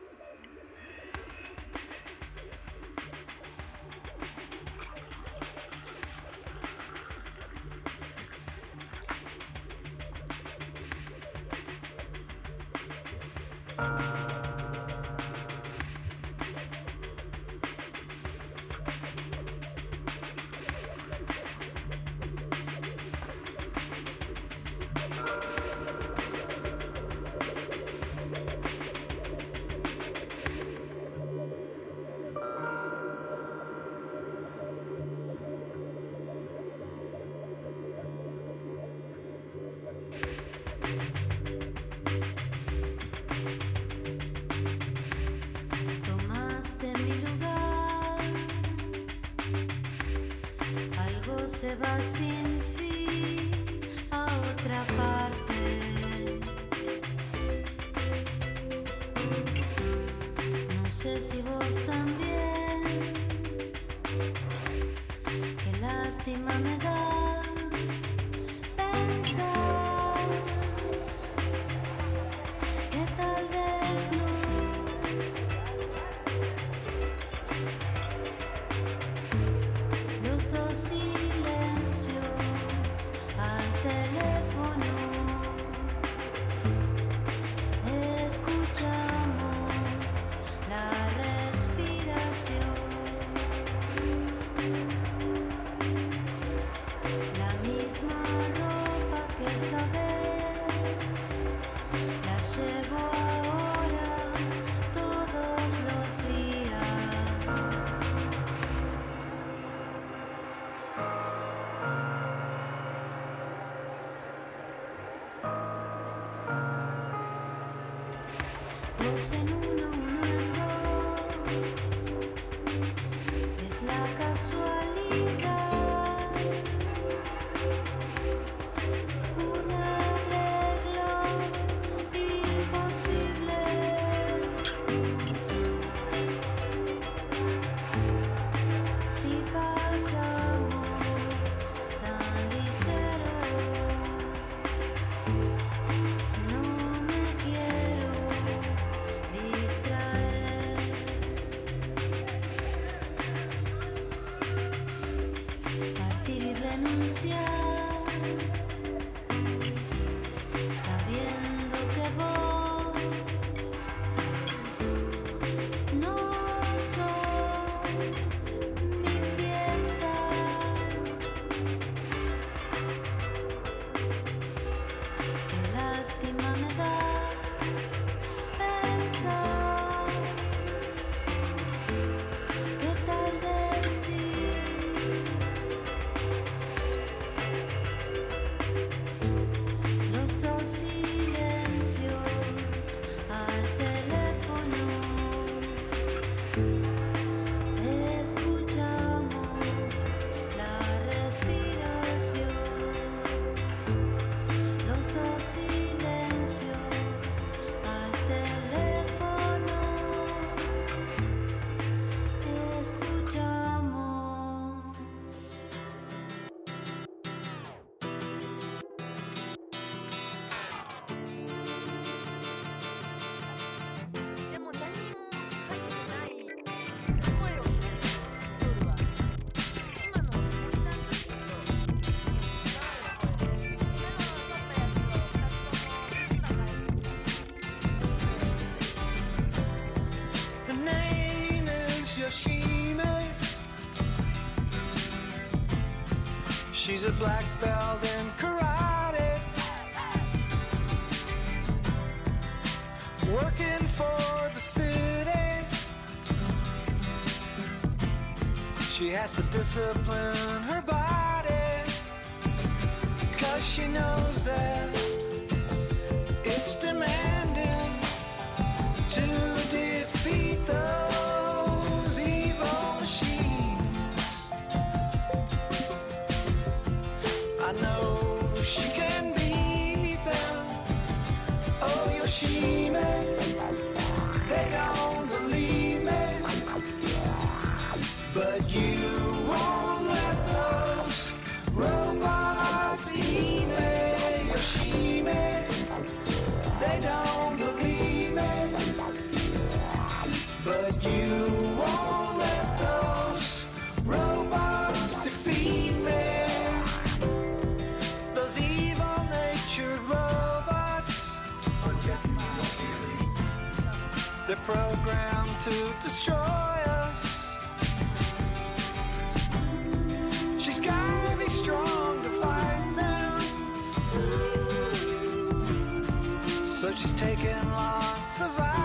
black belt in karate. Working for the city. She has to discipline her body. Cause she knows that. She's taking lots of